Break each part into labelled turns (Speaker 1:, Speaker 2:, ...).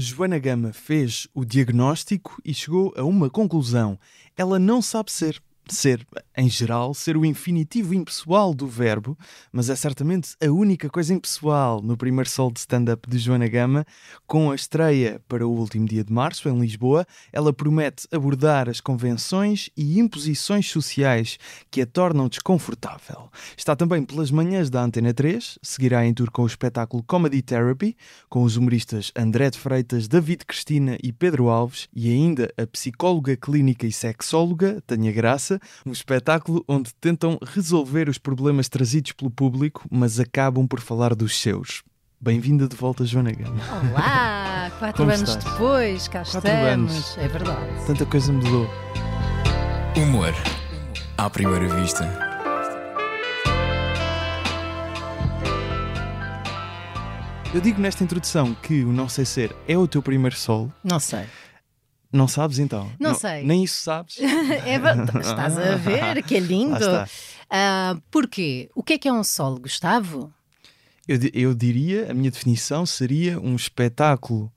Speaker 1: Joana Gama fez o diagnóstico e chegou a uma conclusão. Ela não sabe ser ser, em geral, ser o infinitivo impessoal do verbo, mas é certamente a única coisa impessoal no primeiro sol de stand-up de Joana Gama. Com a estreia para o último dia de março, em Lisboa, ela promete abordar as convenções e imposições sociais que a tornam desconfortável. Está também pelas manhãs da Antena 3, seguirá em tour com o espetáculo Comedy Therapy, com os humoristas André de Freitas, David Cristina e Pedro Alves, e ainda a psicóloga clínica e sexóloga Tânia Graça, um espetáculo onde tentam resolver os problemas trazidos pelo público, mas acabam por falar dos seus. Bem-vinda de volta, Joana Gama.
Speaker 2: Olá! Quatro Como anos estás? depois, cá Quatro estamos. Anos. É verdade.
Speaker 1: Tanta coisa mudou.
Speaker 3: Humor à primeira vista.
Speaker 1: Eu digo nesta introdução que o Não Sei Ser é o teu primeiro solo.
Speaker 2: Não sei.
Speaker 1: Não sabes então?
Speaker 2: Não, não sei.
Speaker 1: Nem isso sabes?
Speaker 2: é, estás a ver, que é lindo. Uh, porquê? O que é que é um solo, Gustavo?
Speaker 1: Eu, eu diria, a minha definição seria um espetáculo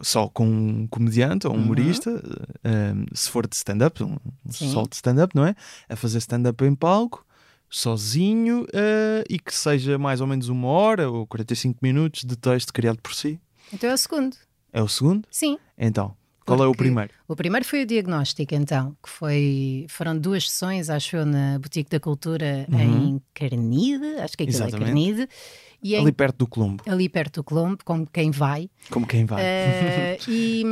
Speaker 1: só com um comediante ou um uhum. humorista, uh, se for de stand-up, um solo de stand-up, não é? A fazer stand-up em palco, sozinho uh, e que seja mais ou menos uma hora ou 45 minutos de texto criado por si.
Speaker 2: Então é o segundo.
Speaker 1: É o segundo?
Speaker 2: Sim.
Speaker 1: Então, qual é o primeiro?
Speaker 2: O primeiro foi o diagnóstico, então, que foi, foram duas sessões, acho eu, na Boutique da Cultura uhum. em Carnide, acho que aquilo é Exatamente. é Carnide.
Speaker 1: E ali em, perto do Colombo.
Speaker 2: Ali perto do Colombo, como quem vai.
Speaker 1: Como quem vai.
Speaker 2: Uh, e,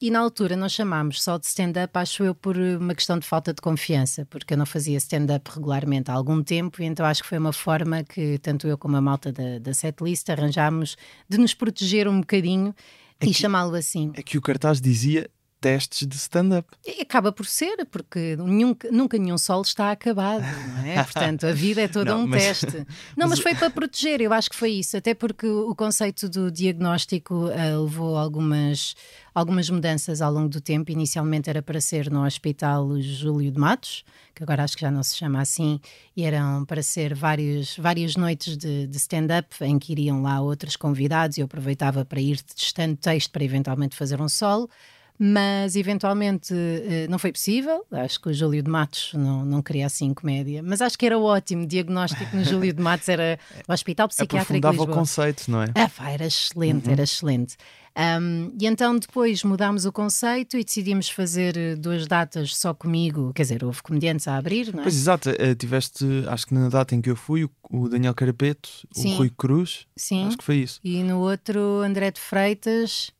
Speaker 2: e, na altura nós chamámos só de stand-up, acho eu, por uma questão de falta de confiança, porque eu não fazia stand-up regularmente há algum tempo, e então acho que foi uma forma que tanto eu como a malta da, da setlist arranjámos de nos proteger um bocadinho é e chamá-lo assim.
Speaker 1: É que o cartaz dizia testes de stand-up.
Speaker 2: Acaba por ser, porque nenhum, nunca nenhum solo está acabado, não é? Portanto, a vida é toda um mas, teste. Não, mas... mas... foi para proteger, eu acho que foi isso, até porque o conceito do diagnóstico uh, levou algumas, algumas mudanças ao longo do tempo. Inicialmente era para ser no Hospital Júlio de Matos, que agora acho que já não se chama assim, e eram para ser vários, várias noites de, de stand-up em que iriam lá outros convidados e eu aproveitava para ir testando texto para eventualmente fazer um solo mas eventualmente eh, não foi possível. Acho que o Júlio de Matos não, não queria assim comédia, mas acho que era ótimo. Diagnóstico no Júlio de Matos era o Hospital Psiquiátrico de Lisboa.
Speaker 1: o conceito, não é?
Speaker 2: Ah, era excelente, uhum. era excelente. Um, e então depois mudámos o conceito e decidimos fazer eh, duas datas só comigo, quer dizer, houve comediantes a abrir, não é?
Speaker 1: Pois exato, uh, tiveste, acho que na data em que eu fui, o Daniel Carapeto, Sim. o Rui Cruz, Sim. acho que foi isso.
Speaker 2: E no outro, André de Freitas,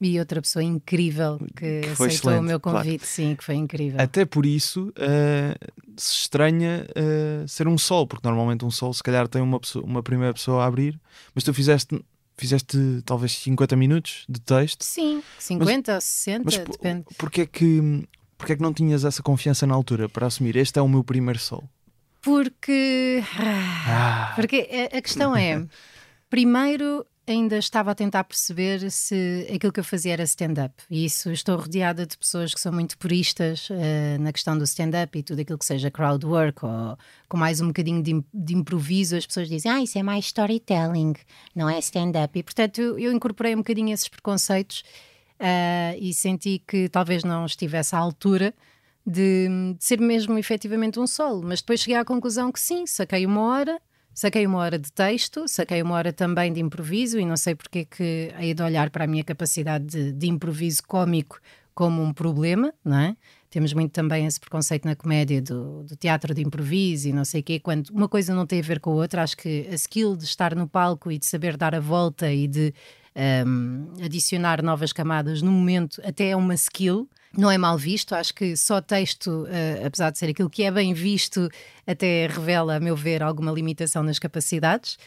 Speaker 2: e outra pessoa incrível que, que aceitou o meu convite, claro. sim, que foi incrível.
Speaker 1: Até por isso uh, se estranha uh, ser um sol, porque normalmente um sol se calhar tem uma, pessoa, uma primeira pessoa a abrir, mas tu fizeste fizeste talvez 50 minutos de texto.
Speaker 2: Sim, 50 mas, ou 60, mas depende.
Speaker 1: Porquê é, que, porquê é que não tinhas essa confiança na altura para assumir este é o meu primeiro sol?
Speaker 2: Porque, ah. porque a questão é, primeiro ainda estava a tentar perceber se aquilo que eu fazia era stand-up. E isso estou rodeada de pessoas que são muito puristas uh, na questão do stand-up e tudo aquilo que seja crowd work ou com mais um bocadinho de, de improviso. As pessoas dizem, ah, isso é mais storytelling, não é stand-up. E portanto eu, eu, incorporei um bocadinho esses preconceitos uh, e senti que talvez não estivesse à altura. De, de ser mesmo efetivamente um solo, mas depois cheguei à conclusão que sim, saquei uma hora, Saquei uma hora de texto, saquei uma hora também de improviso e não sei porque que hei de olhar para a minha capacidade de, de improviso cômico como um problema, não é? Temos muito também esse preconceito na comédia do, do, teatro de improviso e não sei o quê, quando uma coisa não tem a ver com a outra. Acho que a skill de estar no palco e de saber dar a volta e de um, adicionar novas camadas no momento até é uma skill não é mal visto. Acho que só texto, uh, apesar de ser aquilo que é bem visto, até revela, a meu ver, alguma limitação nas capacidades.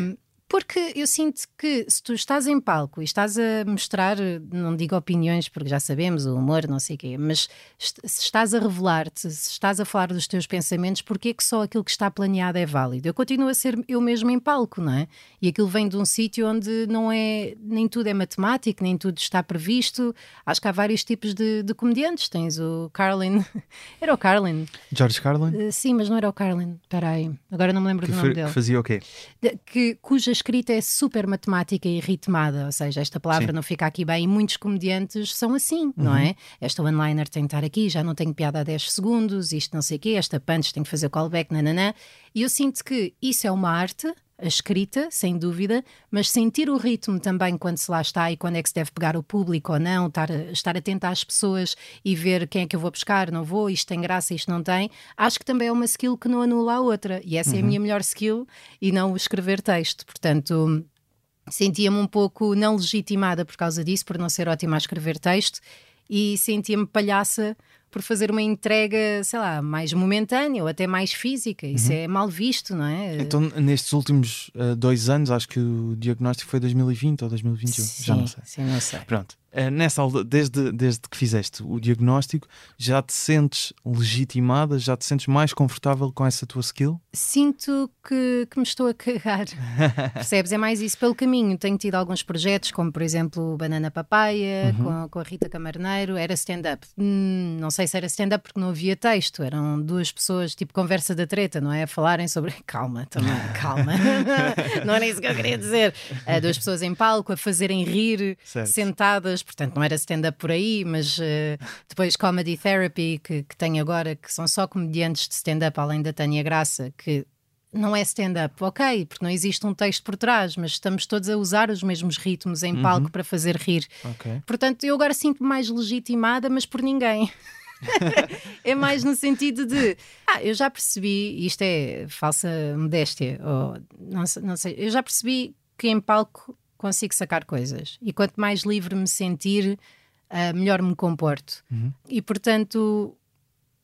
Speaker 1: Um,
Speaker 2: porque eu sinto que se tu estás em palco e estás a mostrar, não digo opiniões, porque já sabemos, o humor, não sei o quê, mas se estás a revelar-te, se estás a falar dos teus pensamentos, porquê que só aquilo que está planeado é válido? Eu continuo a ser eu mesmo em palco, não é? E aquilo vem de um sítio onde não é, nem tudo é matemático, nem tudo está previsto. Acho que há vários tipos de, de comediantes. Tens o Carlin, era o Carlin.
Speaker 1: George Carlin?
Speaker 2: Uh, sim, mas não era o Carlin, espera aí, agora não me lembro
Speaker 1: que
Speaker 2: do nome dele.
Speaker 1: Que fazia o quê?
Speaker 2: De, que, cuja escrita é super matemática e ritmada, ou seja, esta palavra
Speaker 1: Sim.
Speaker 2: não fica aqui bem e muitos comediantes são assim, não é? Esta one-liner tem que estar aqui, já não tenho piada há 10 segundos, isto não sei o quê, esta punch tem que fazer callback, nananã. E eu sinto que isso é uma arte, a escrita, sem dúvida, mas sentir o ritmo também quando se lá está e quando é que se deve pegar o público ou não, estar, estar atento às pessoas e ver quem é que eu vou buscar, não vou, isto tem graça, isto não tem, acho que também é uma skill que não anula a outra. E essa é a minha melhor skill e não o escrever texto. Portanto, sentia-me um pouco não legitimada por causa disso, por não ser ótima a escrever texto, e sentia-me palhaça por fazer uma entrega, sei lá, mais momentânea ou até mais física. Isso é mal visto, não é?
Speaker 1: Então, nestes últimos uh, dois anos, acho que o diagnóstico foi 2020 ou 2021,
Speaker 2: sim,
Speaker 1: já não sei.
Speaker 2: Sim, não sei.
Speaker 1: Pronto. Uh, nessa desde, desde que fizeste o diagnóstico, já te sentes legitimada, já te sentes mais confortável com essa tua skill?
Speaker 2: Sinto que, que me estou a cagar. Percebes? É mais isso pelo caminho. Tenho tido alguns projetos, como por exemplo Banana Papaya,
Speaker 1: Uhum.
Speaker 2: com, com a Rita Camarneiro, era stand-up. Hum, não sei se era stand-up porque não havia texto, eram duas pessoas, tipo conversa da treta, não é? A falarem sobre. Calma, também, calma. não era isso que eu queria dizer. Uh, duas pessoas em palco a fazerem rir,
Speaker 1: Certo.
Speaker 2: sentadas, portanto não era stand-up por aí, mas uh, depois Comedy Therapy, que, que tem agora, que são só comediantes de stand-up, além da Tânia Graça, que não é stand-up, ok, porque não existe um texto por trás, mas estamos todos a usar os mesmos ritmos em palco para fazer rir.
Speaker 1: Ok.
Speaker 2: Portanto, eu agora sinto-me mais legitimada, mas por ninguém. é mais no sentido de ah, eu já percebi, isto é falsa modéstia, ou não, não sei, eu já percebi que em palco consigo sacar coisas e quanto mais livre me sentir, ah, melhor me comporto. E portanto,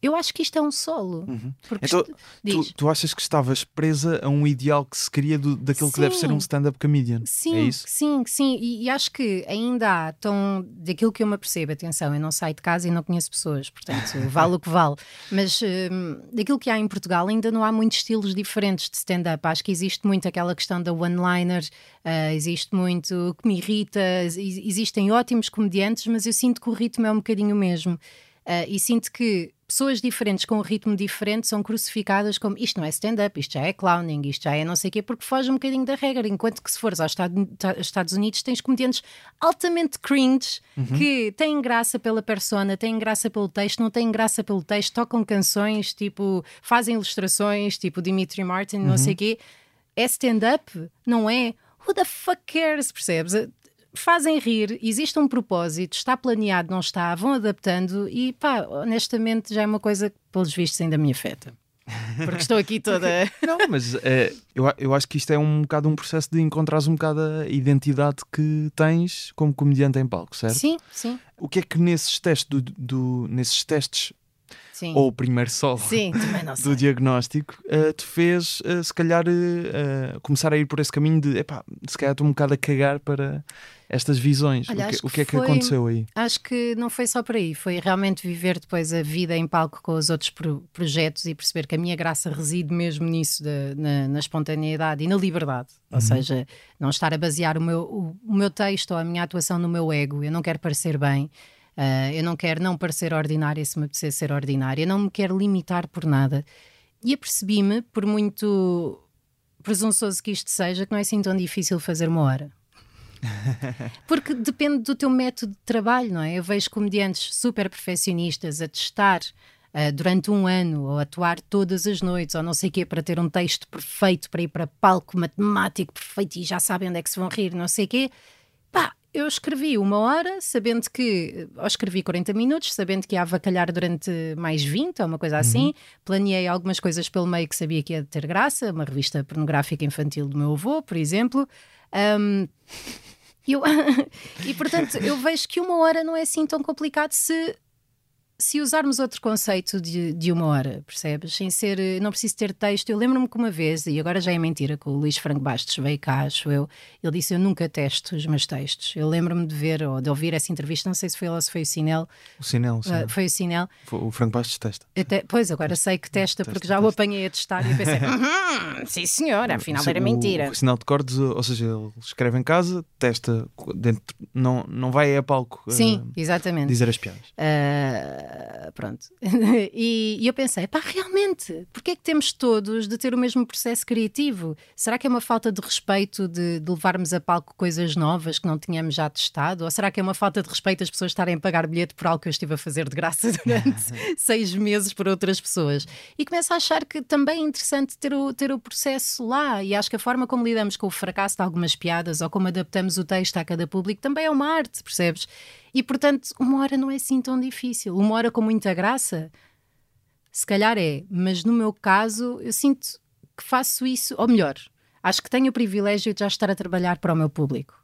Speaker 2: eu acho que isto é um solo. Porque
Speaker 1: Então,
Speaker 2: isto-
Speaker 1: tu, tu achas que estavas presa a um ideal que se queria do, daquilo que deve ser um
Speaker 2: Sim.
Speaker 1: stand-up comedian?
Speaker 2: Sim,
Speaker 1: É isso?
Speaker 2: sim, sim. E, e acho que ainda há tão. Daquilo que eu me apercebo, atenção, eu não saio de casa e não conheço pessoas, portanto, vale o que vale. Mas hum, daquilo que há em Portugal, ainda não há muitos estilos diferentes de stand-up. Acho que existe muito aquela questão da one-liner, ah, existe muito que me irrita, ex- existem ótimos comediantes, mas eu sinto que o ritmo é um bocadinho o mesmo. Ah, e sinto que pessoas diferentes com um ritmo diferente são crucificadas como isto não é stand-up, isto já é clowning, isto já é não sei o quê, porque foge um bocadinho da regra. Enquanto que se fores aos Estado- ta- Estados Unidos tens comediantes altamente cringe que têm graça pela persona, têm graça pelo texto, não têm graça pelo texto, tocam canções, tipo, fazem ilustrações, tipo Dimitri Martin, não sei o quê. É stand-up, não é? Who the fuck cares, percebes? Fazem rir, existe um propósito, está planeado, não está, vão adaptando e pá, honestamente já é uma coisa que, pelos vistos, ainda me afeta. Porque estou aqui toda.
Speaker 1: Não, mas eh, eu, eu acho que isto é um bocado um processo de encontrares um bocado a identidade que tens como comediante em palco, certo?
Speaker 2: sim, sim,
Speaker 1: O que é que nesses testes, do, do- nesses testes
Speaker 2: sim.
Speaker 1: ou o primeiro solo
Speaker 2: Sim,
Speaker 1: do diagnóstico, eh, te fez eh, se calhar eh, começar a ir por esse caminho de epá, se calhar estou um bocado a cagar para estas visões.
Speaker 2: Olha,
Speaker 1: o, que,
Speaker 2: acho
Speaker 1: o que é que
Speaker 2: que foi-
Speaker 1: aconteceu aí?
Speaker 2: Acho que não foi só por aí, foi realmente viver depois a vida em palco com os outros pro- projetos e perceber que a minha graça reside mesmo nisso, da- na, na espontaneidade e na liberdade. Ou seja, não estar a basear o meu, o, o meu texto ou a minha atuação no meu ego. Eu não quero parecer bem, ah, eu não quero não parecer ordinária se me apetecer ser ordinária, não me quero limitar por nada. E apercebi-me, por muito presunçoso que isto seja, que não é assim tão difícil fazer uma hora. Porque depende do teu método de trabalho, não é? Eu vejo comediantes super perfeccionistas a testar ah, durante um ano ou atuar todas as noites ou não sei o quê para ter um texto perfeito para ir para palco matemático perfeito e já sabem onde é que se vão rir, não sei o quê. Pá, eu escrevi uma hora, sabendo que. Ou escrevi 40 minutos, sabendo que ia avacalhar durante mais 20 ou uma coisa assim. Planeei algumas coisas pelo meio que sabia que ia ter graça, uma revista pornográfica infantil do meu avô, por exemplo. Ahm, eu- e portanto, eu vejo que uma hora não é assim tão complicado se, se usarmos outro conceito de, de uma hora, percebes? Sem ser, eh, não preciso ter texto. Eu lembro-me que uma vez, e agora já é mentira, que o Luís Franco Bastos veio cá, acho eu, ele disse: Eu nunca testo os meus textos. Eu lembro-me de ver ou de ouvir essa entrevista, não sei se foi ele ou se foi o Sinel,
Speaker 1: O Sinel, sim.
Speaker 2: ah, foi o Sinel.
Speaker 1: o Franco Bastos testa.
Speaker 2: Até- pois, agora sei que testa, porque já o apanhei a testar e pensei: "Uhum, Sim, senhor, afinal era
Speaker 1: O-
Speaker 2: mentira.
Speaker 1: O sinal de cordes, ou seja, ele escreve em casa, testa dentro, não, não vai a palco
Speaker 2: Sim, exatamente.
Speaker 1: dizer as piadas.
Speaker 2: Ah, Uh, pronto. e, e, eu pensei, pá, realmente, porquê é que temos todos de ter o mesmo processo criativo? Será que é uma falta de respeito de, de, levarmos a palco coisas novas que não tínhamos já testado? Ou será que é uma falta de respeito as pessoas estarem a pagar bilhete por algo que eu estive a fazer de graça durante seis meses por outras pessoas? E começo a achar que também é interessante ter o, ter o processo lá. E acho que a forma como lidamos com o fracasso de algumas piadas ou como adaptamos o texto a cada público também é uma arte, percebes? E portanto, uma hora não é assim tão difícil. Uma hora com muita graça, se calhar é, mas no meu caso, eu sinto que faço isso, ou melhor, acho que tenho o privilégio de já estar a trabalhar para o meu público.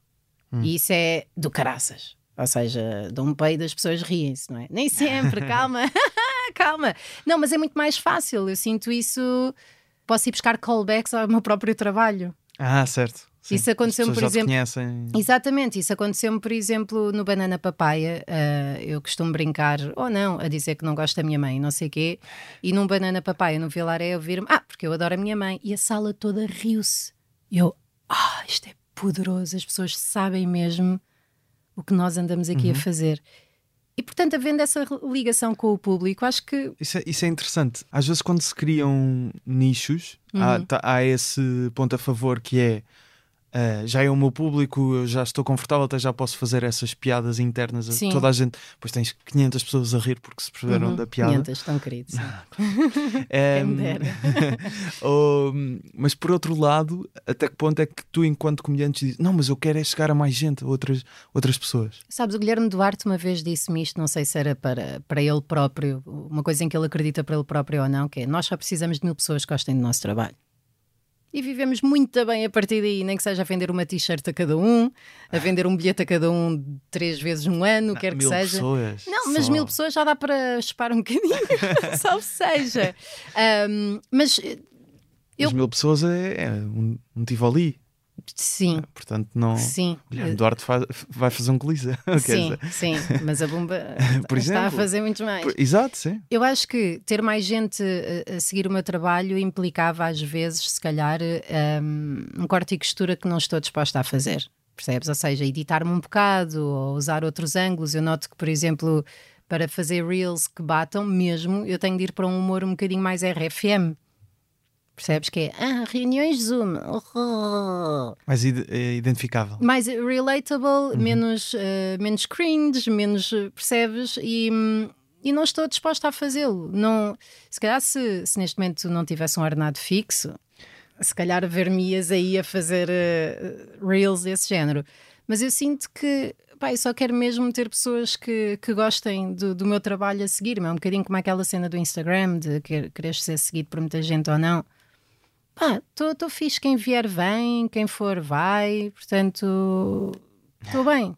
Speaker 2: Hum. E isso é do caraças. Ou seja, dou um peido das pessoas riem-se, não é? Nem sempre, calma, calma. Não, mas é muito mais fácil. Eu sinto isso. Posso ir buscar callbacks ao meu próprio trabalho.
Speaker 1: Ah, certo.
Speaker 2: Sim, isso aconteceu-me, por exemplo. Exatamente, isso aconteceu-me, por exemplo, no Banana Papaya. Uh, eu costumo brincar, ou não, a dizer que não gosto da minha mãe, não sei o quê. E num Banana Papaya, no Vilaré, eu vir-me, ah, porque eu adoro a minha mãe. E a sala toda riu-se. E eu, ah, isto é poderoso, as pessoas sabem mesmo o que nós andamos aqui uhum. a fazer. E portanto, havendo essa ligação com o público, acho que.
Speaker 1: Isso é, isso é interessante. Às vezes, quando se criam nichos, uhum. há, tá, há esse ponto a favor que é Uh, já é o meu público, eu já estou confortável, até já posso fazer essas piadas internas. Sim. Toda a gente, depois tens 500 pessoas a rir porque se perceberam uhum. da piada.
Speaker 2: 500, estão queridos. é,
Speaker 1: oh, mas por outro lado, até que ponto é que tu, enquanto comediante, dizes: Não, mas eu quero é chegar a mais gente, a outras, outras pessoas?
Speaker 2: Sabes, o Guilherme Duarte uma vez disse-me isto, não sei se era para, para ele próprio, uma coisa em que ele acredita para ele próprio ou não, que é: Nós só precisamos de mil pessoas que gostem do nosso trabalho e vivemos muito bem a partir daí, nem que seja a vender uma t-shirt a cada um, a vender um bilhete a cada um três vezes no ano, não, quer que seja.
Speaker 1: Pessoas,
Speaker 2: não, mas só. mil pessoas já dá para chupar um bocadinho, salve seja. Um, mas
Speaker 1: eu... mil pessoas é, é um, um Tivoli.
Speaker 2: Sim.
Speaker 1: Ah, portanto, não.
Speaker 2: Sim.
Speaker 1: Guilherme Duarte faz, vai fazer um coliseu.
Speaker 2: Sim, sim. Mas a bomba está exemplo, a fazer muito mais. Por,
Speaker 1: exato, sim.
Speaker 2: Eu acho que ter mais gente a, a seguir o meu trabalho implicava, às vezes, se calhar, um, um corte e costura que não estou disposta a fazer. Percebes? Ou seja, editar-me um bocado ou usar outros ângulos. Eu noto que, por exemplo, para fazer reels que batam mesmo, eu tenho de ir para um humor um bocadinho mais RFM. Percebes que é ah, reuniões Zoom. Oh.
Speaker 1: Mais eh, identificável.
Speaker 2: Mais relatable, uhum. menos, uh, menos cringe, menos. Eh, percebes? E, e não estou disposta a fazê-lo. Não, se calhar, se, se neste momento não tivesse um ordenado fixo, se calhar ver-me-ias aí a fazer uh, reels desse género. Mas eu sinto que pá, eu só quero mesmo ter pessoas que, que gostem do, do meu trabalho a seguir-me. É um bocadinho como aquela cena do Instagram, de querer ser seguido por muita gente ou não pá, estou fixe, quem vier vem, quem for vai, portanto, estou bem.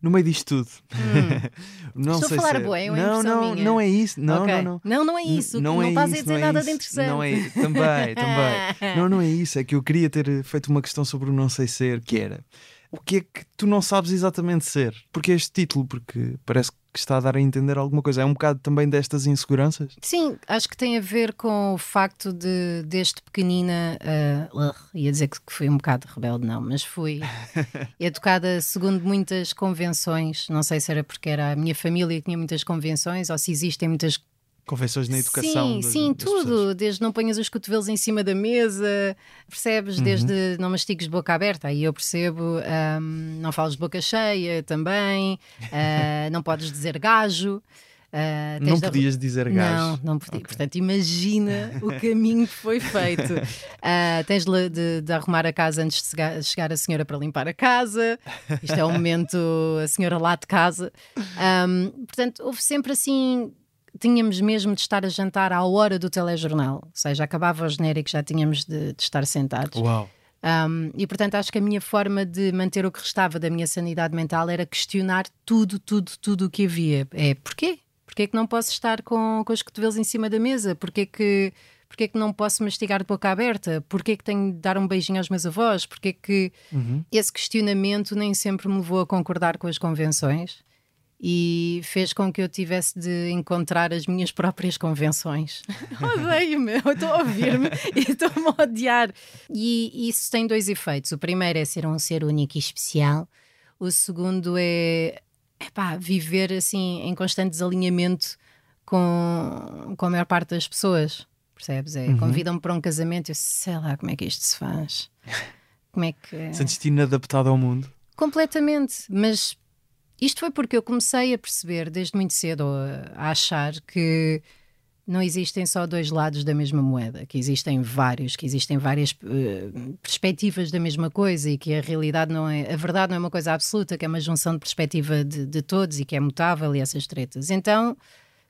Speaker 1: No meio disto tudo, hum.
Speaker 2: não Estou sei a falar se... é...
Speaker 1: não, não,
Speaker 2: minha.
Speaker 1: não é isso, não,
Speaker 2: okay.
Speaker 1: não, não,
Speaker 2: não, não é isso, não, não é estás a dizer é nada de interessante.
Speaker 1: Não é, também, também, não, não é isso, é que eu queria ter feito uma questão sobre o não sei ser, que era o que é que tu não sabes exatamente ser? Porque este título, porque parece que está a dar a entender alguma coisa. É um bocado também destas inseguranças?
Speaker 2: Sim, acho que tem a ver com o facto de desde pequenina, uh, ia dizer que fui um bocado rebelde, não, mas fui educada segundo muitas convenções. Não sei se era porque era a minha família que tinha muitas convenções ou se existem muitas
Speaker 1: Convenções na educação.
Speaker 2: Sim, sim, tudo. Pessoas. Desde não ponhas os cotovelos em cima da mesa, percebes? Uhum. Desde não mastigues de boca aberta, aí eu percebo. Um, não falas de boca cheia também. Uh, não podes dizer gajo.
Speaker 1: Uh, não podias dizer gajo.
Speaker 2: Não, não podia. Okay. Portanto, imagina o caminho que foi feito. Uh, tens de, de, de, arrumar a casa antes de chegar a senhora para limpar a casa. Isto é o momento, a senhora lá de casa. Um, portanto, houve sempre assim tínhamos mesmo de estar a jantar à hora do telejornal, ou seja, acabava o genérico, já tínhamos de, de estar sentados.
Speaker 1: Uau!
Speaker 2: Um, e portanto acho que a minha forma de manter o que restava da minha sanidade mental era questionar tudo, tudo, tudo o que havia. É porquê? Porquê que não posso estar com, com os cotovelos em cima da mesa? Porquê que, porquê que não posso mastigar de boca aberta? Porquê que tenho de dar um beijinho aos meus avós? Porquê que uhum. esse questionamento nem sempre me levou a concordar com as convenções? E fez com que eu tivesse de encontrar as minhas próprias convenções. Odeio-me, estou a ouvir-me e estou-me a odiar. E isso tem dois efeitos. O primeiro é ser um ser único e especial. O segundo é epá, viver assim em constante desalinhamento com, com a maior parte das pessoas, percebes? É,
Speaker 1: Uhum.
Speaker 2: Convidam-me para um casamento e eu sei lá como é que isto se faz. Como é que.
Speaker 1: Sentes-te inadaptado ao mundo?
Speaker 2: Completamente, mas isto foi porque eu comecei a perceber desde muito cedo a, achar que não existem só dois lados da mesma moeda, que existem vários, que existem várias eh, perspectivas da mesma coisa e que a realidade não é, a verdade não é uma coisa absoluta, que é uma junção de perspectiva de, de todos e que é mutável e essas tretas. Então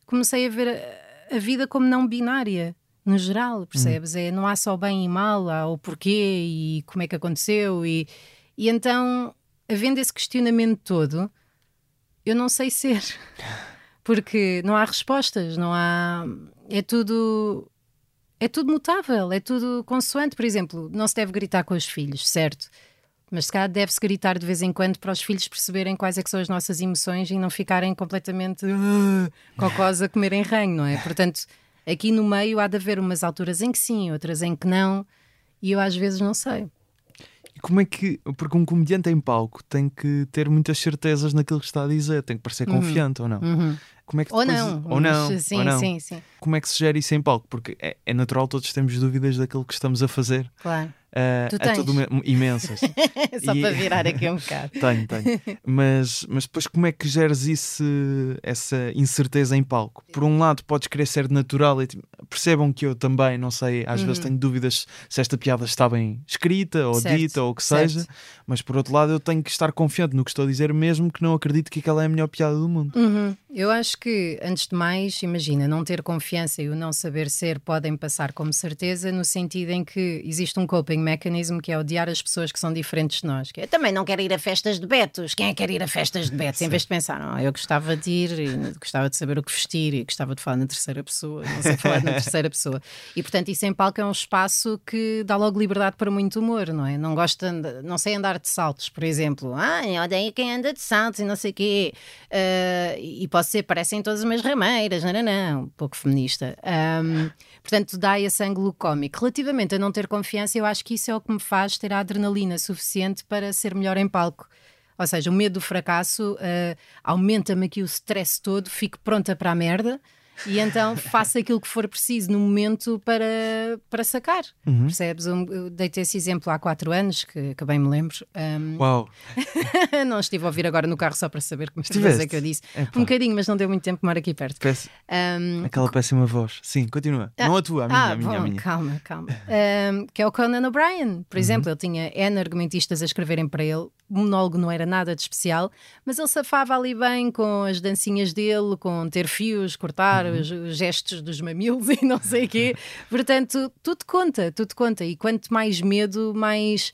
Speaker 2: comecei a ver a, a vida como não binária. No geral, percebes? É, não há só bem e mal, há o porquê e como é que aconteceu. E, e então, havendo esse questionamento todo, eu não sei ser. Porque não há respostas, não há. É tudo. É tudo mutável, é tudo consoante. Por exemplo, não se deve gritar com os filhos, certo? Mas se calhar deve-se gritar de vez em quando para os filhos perceberem quais é são as nossas emoções e não ficarem completamente uh, cocós a comerem ranho, não é? Portanto, aqui no meio há de haver umas alturas em que sim, outras em que não, e eu às vezes não sei.
Speaker 1: E como é que. Porque um comediante em palco tem que ter muitas certezas naquilo que está a dizer, tem que parecer confiante ou não?
Speaker 2: Uhum.
Speaker 1: Como é que
Speaker 2: Ou
Speaker 1: depois-
Speaker 2: não.
Speaker 1: Ou não.
Speaker 2: sim,
Speaker 1: ou não.
Speaker 2: sim, sim,
Speaker 1: Como é que se gera isso em palco? Porque é, é natural, todos temos dúvidas daquilo que estamos a fazer.
Speaker 2: claro.
Speaker 1: Ah,
Speaker 2: Tu tens?
Speaker 1: todo me- imensas.
Speaker 2: Só
Speaker 1: E-
Speaker 2: para virar aqui um bocado.
Speaker 1: tenho, tenho. Mas, mas depois como é que geres isso, essa incerteza em palco? Por um lado, podes querer ser natural e tipo, percebam que eu também, não sei, às vezes tenho dúvidas se esta piada está bem escrita ou
Speaker 2: Uhum. Certo,
Speaker 1: dita ou o que
Speaker 2: certo.
Speaker 1: seja, mas por outro lado, eu tenho que estar confiante no que estou a dizer, mesmo que não acredite que aquela é a melhor piada do mundo.
Speaker 2: Uhum. Eu acho que, antes de mais, imagina, não ter confiança e o não saber ser podem passar como certeza, no sentido em que existe um coping mechanism que é odiar as pessoas que são diferentes de nós. Que é, também não quero ir a festas de betos. Quem é que quer ir a festas de betos? Em vez de pensar, não, eu gostava de ir, e gostava de saber o que vestir, e gostava de falar na terceira pessoa, não sei falar na terceira pessoa. E portanto, isso em palco é um espaço que dá logo liberdade para muito humor, não é? Não gosto, de andar- não sei andar de saltos, por exemplo. Ah, eu odeio quem anda de saltos e não sei o quê. Ah, e posso ser, parecem todas umas rameiras, não, não, não, um pouco feminista. Ahm, portanto, dá esse ângulo cómico. Relativamente a não ter confiança, eu acho que isso é o que me faz ter a adrenalina suficiente para ser melhor em palco. Ou seja, o medo do fracasso ah, aumenta-me aqui o stress todo, fico pronta para a merda e então faço aquilo que for preciso no momento para, para sacar. Percebes? Eu, eu dei-te esse exemplo há quatro anos, que, que bem me lembro. Ahm,
Speaker 1: Uau!
Speaker 2: não estive a ouvir agora no carro só para saber como
Speaker 1: Estiveste?
Speaker 2: é que eu disse.
Speaker 1: Epá.
Speaker 2: Um bocadinho, mas não deu muito tempo, moro aqui perto.
Speaker 1: Péss-
Speaker 2: Ahm,
Speaker 1: Aquela péssima voz. Sim, continua. não a tua, a minha,
Speaker 2: ah,
Speaker 1: a minha,
Speaker 2: bom,
Speaker 1: a minha.
Speaker 2: calma, calma. Ahm, que é o Conan O'Brien, por
Speaker 1: Uhum.
Speaker 2: exemplo. Ele tinha N argumentistas a escreverem para ele. O monólogo não era nada de especial, mas ele safava ali bem com as dancinhas dele, com ter fios, cortar
Speaker 1: Uhum.
Speaker 2: os, os gestos dos mamilos e não sei o quê. Portanto, tudo conta, tudo conta. E quanto mais medo, mais,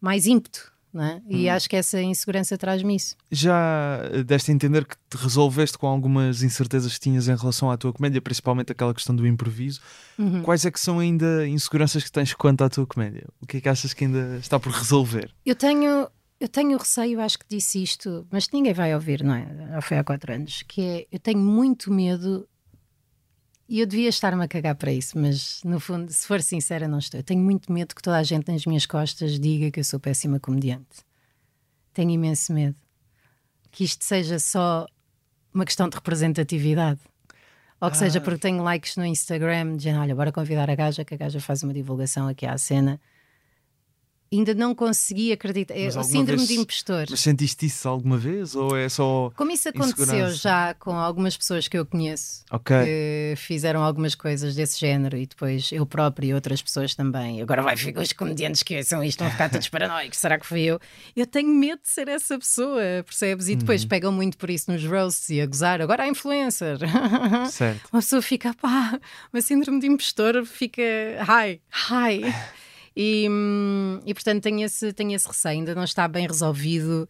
Speaker 2: mais ímpeto. É? E
Speaker 1: Uhum.
Speaker 2: acho que essa insegurança traz-me isso.
Speaker 1: Já eh, deste a entender que te resolveste com algumas incertezas que tinhas em relação à tua comédia, principalmente aquela questão do improviso.
Speaker 2: Uhum.
Speaker 1: Quais é que são ainda inseguranças que tens quanto à tua comédia? O que é que achas que ainda está por resolver?
Speaker 2: Eu tenho, eu tenho receio, acho que disse isto, mas ninguém vai ouvir, não é? Já foi há quatro anos, que é eu tenho muito medo e eu devia estar-me a cagar para isso, mas no fundo, se for sincera, não estou. Eu tenho muito medo que toda a gente nas minhas costas diga que eu sou péssima comediante. Tenho imenso medo que isto seja só uma questão de representatividade. Ou que seja porque tenho likes no Instagram, dizendo, olha, bora convidar a gaja, que a gaja faz uma divulgação aqui à cena. Ainda não consegui acreditar. É o síndrome
Speaker 1: vez-
Speaker 2: de impostor.
Speaker 1: Mas sentiste isso alguma vez ou é só.
Speaker 2: Como isso aconteceu já com algumas pessoas que eu conheço,
Speaker 1: Ok.
Speaker 2: que fizeram algumas coisas desse género e depois eu próprio e outras pessoas também. Agora vai ficar os comediantes que são isto, vão ficar todos paranoicos. Será que fui eu? Eu tenho medo de ser essa pessoa, percebes? E depois pegam muito por isso nos roasts e a gozar. Agora há influencer.
Speaker 1: Certo.
Speaker 2: Uma pessoa fica, pá, uma síndrome de impostor fica high, high. E, hum, e portanto tenho esse, tenho esse receio, ainda não está bem resolvido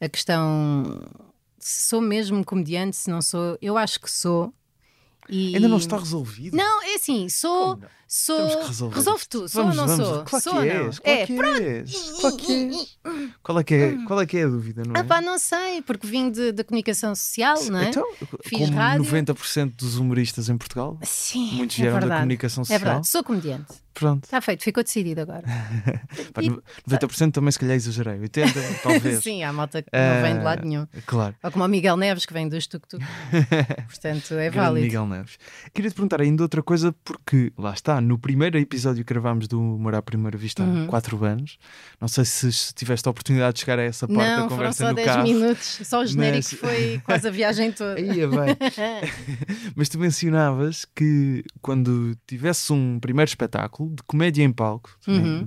Speaker 2: a questão se sou mesmo comediante, se não sou. Eu acho que sou. E...
Speaker 1: Ainda não está resolvido?
Speaker 2: Não, é assim, sou.
Speaker 1: Como não?
Speaker 2: Sou resolve tu, sou
Speaker 1: Vamos,
Speaker 2: ou não
Speaker 1: vamos.
Speaker 2: sou?
Speaker 1: Claro
Speaker 2: sou
Speaker 1: que
Speaker 2: ou não?
Speaker 1: és, claro
Speaker 2: é,
Speaker 1: que
Speaker 2: pronto.
Speaker 1: és. Claro que és. Qual é que é, qual é, que é a dúvida, não é?
Speaker 2: Ah, pá, não sei, porque vim de- da comunicação social, não é?
Speaker 1: Então,
Speaker 2: Fiz
Speaker 1: como
Speaker 2: rádio.
Speaker 1: 90% dos humoristas em Portugal,
Speaker 2: Sim,
Speaker 1: muitos
Speaker 2: é
Speaker 1: vieram da
Speaker 2: verdade.
Speaker 1: comunicação
Speaker 2: É
Speaker 1: social.
Speaker 2: verdade, sou comediante.
Speaker 1: Pronto.
Speaker 2: Está feito, ficou decidido agora.
Speaker 1: Pá, 90% também se calhar exagerei. 80% talvez.
Speaker 2: Sim, há malta que não vem de
Speaker 1: Ah,
Speaker 2: lado nenhum.
Speaker 1: Claro.
Speaker 2: Ou como o Miguel Neves, que vem dos tuk-tuk. Portanto, é válido.
Speaker 1: Miguel Neves. Queria te perguntar ainda outra coisa, porque lá está, no primeiro episódio que gravámos do Humor à Primeira Vista
Speaker 2: Uhum.
Speaker 1: há 4 anos, não sei se, se tiveste a oportunidade de chegar a essa parte da
Speaker 2: Não, foram
Speaker 1: conversa
Speaker 2: só
Speaker 1: no
Speaker 2: 10
Speaker 1: carro.
Speaker 2: minutos. Só o genérico
Speaker 1: Mas-
Speaker 2: foi quase a viagem toda.
Speaker 1: Aí é bem. Mas tu mencionavas que quando tivesse um primeiro espetáculo de comédia em palco, nem,
Speaker 2: Uhum.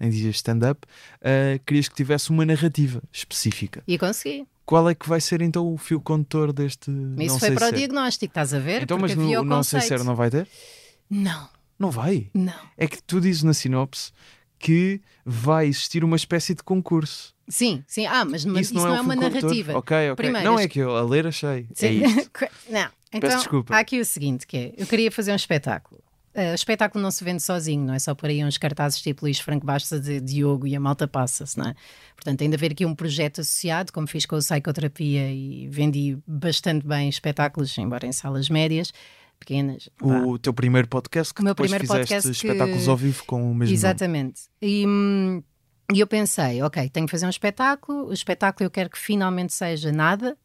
Speaker 1: nem dizias stand-up, ah, querias que tivesse uma narrativa específica.
Speaker 2: E consegui.
Speaker 1: Qual é que vai ser então o fio condutor deste.
Speaker 2: Isso
Speaker 1: não
Speaker 2: foi para o
Speaker 1: ser?
Speaker 2: diagnóstico, estás a ver?
Speaker 1: Então,
Speaker 2: Porque
Speaker 1: mas no
Speaker 2: o
Speaker 1: não sei ser não vai ter?
Speaker 2: Não,
Speaker 1: Não vai.
Speaker 2: não.
Speaker 1: É que tu dizes na sinopse que vai existir uma espécie de concurso.
Speaker 2: Sim, sim. Ah, mas mas
Speaker 1: isso, não é,
Speaker 2: uma
Speaker 1: o fio condutor?
Speaker 2: narrativa.
Speaker 1: Ok, ok.
Speaker 2: Primeiro,
Speaker 1: não é que eu a ler achei. É
Speaker 2: Sim.
Speaker 1: isto.
Speaker 2: não. Então,
Speaker 1: desculpa.
Speaker 2: há aqui o seguinte, que é, eu queria fazer um espetáculo. Ah, o espetáculo não se vende sozinho, não é só por aí uns cartazes tipo Luís Franco Bastos a dizer Diogo e a malta passa-se, não é? Portanto, tem de haver aqui um projeto associado, como fiz com o Psicoterapia e vendi bastante bem espetáculos, embora em salas médias, pequenas. vá.
Speaker 1: O teu primeiro podcast que
Speaker 2: O meu
Speaker 1: depois
Speaker 2: primeiro
Speaker 1: fizeste
Speaker 2: podcast que-
Speaker 1: espetáculos ao vivo com o mesmo
Speaker 2: Exatamente. E, hum, e eu pensei, ok, tenho que fazer um espetáculo. O espetáculo eu quero que finalmente seja nada.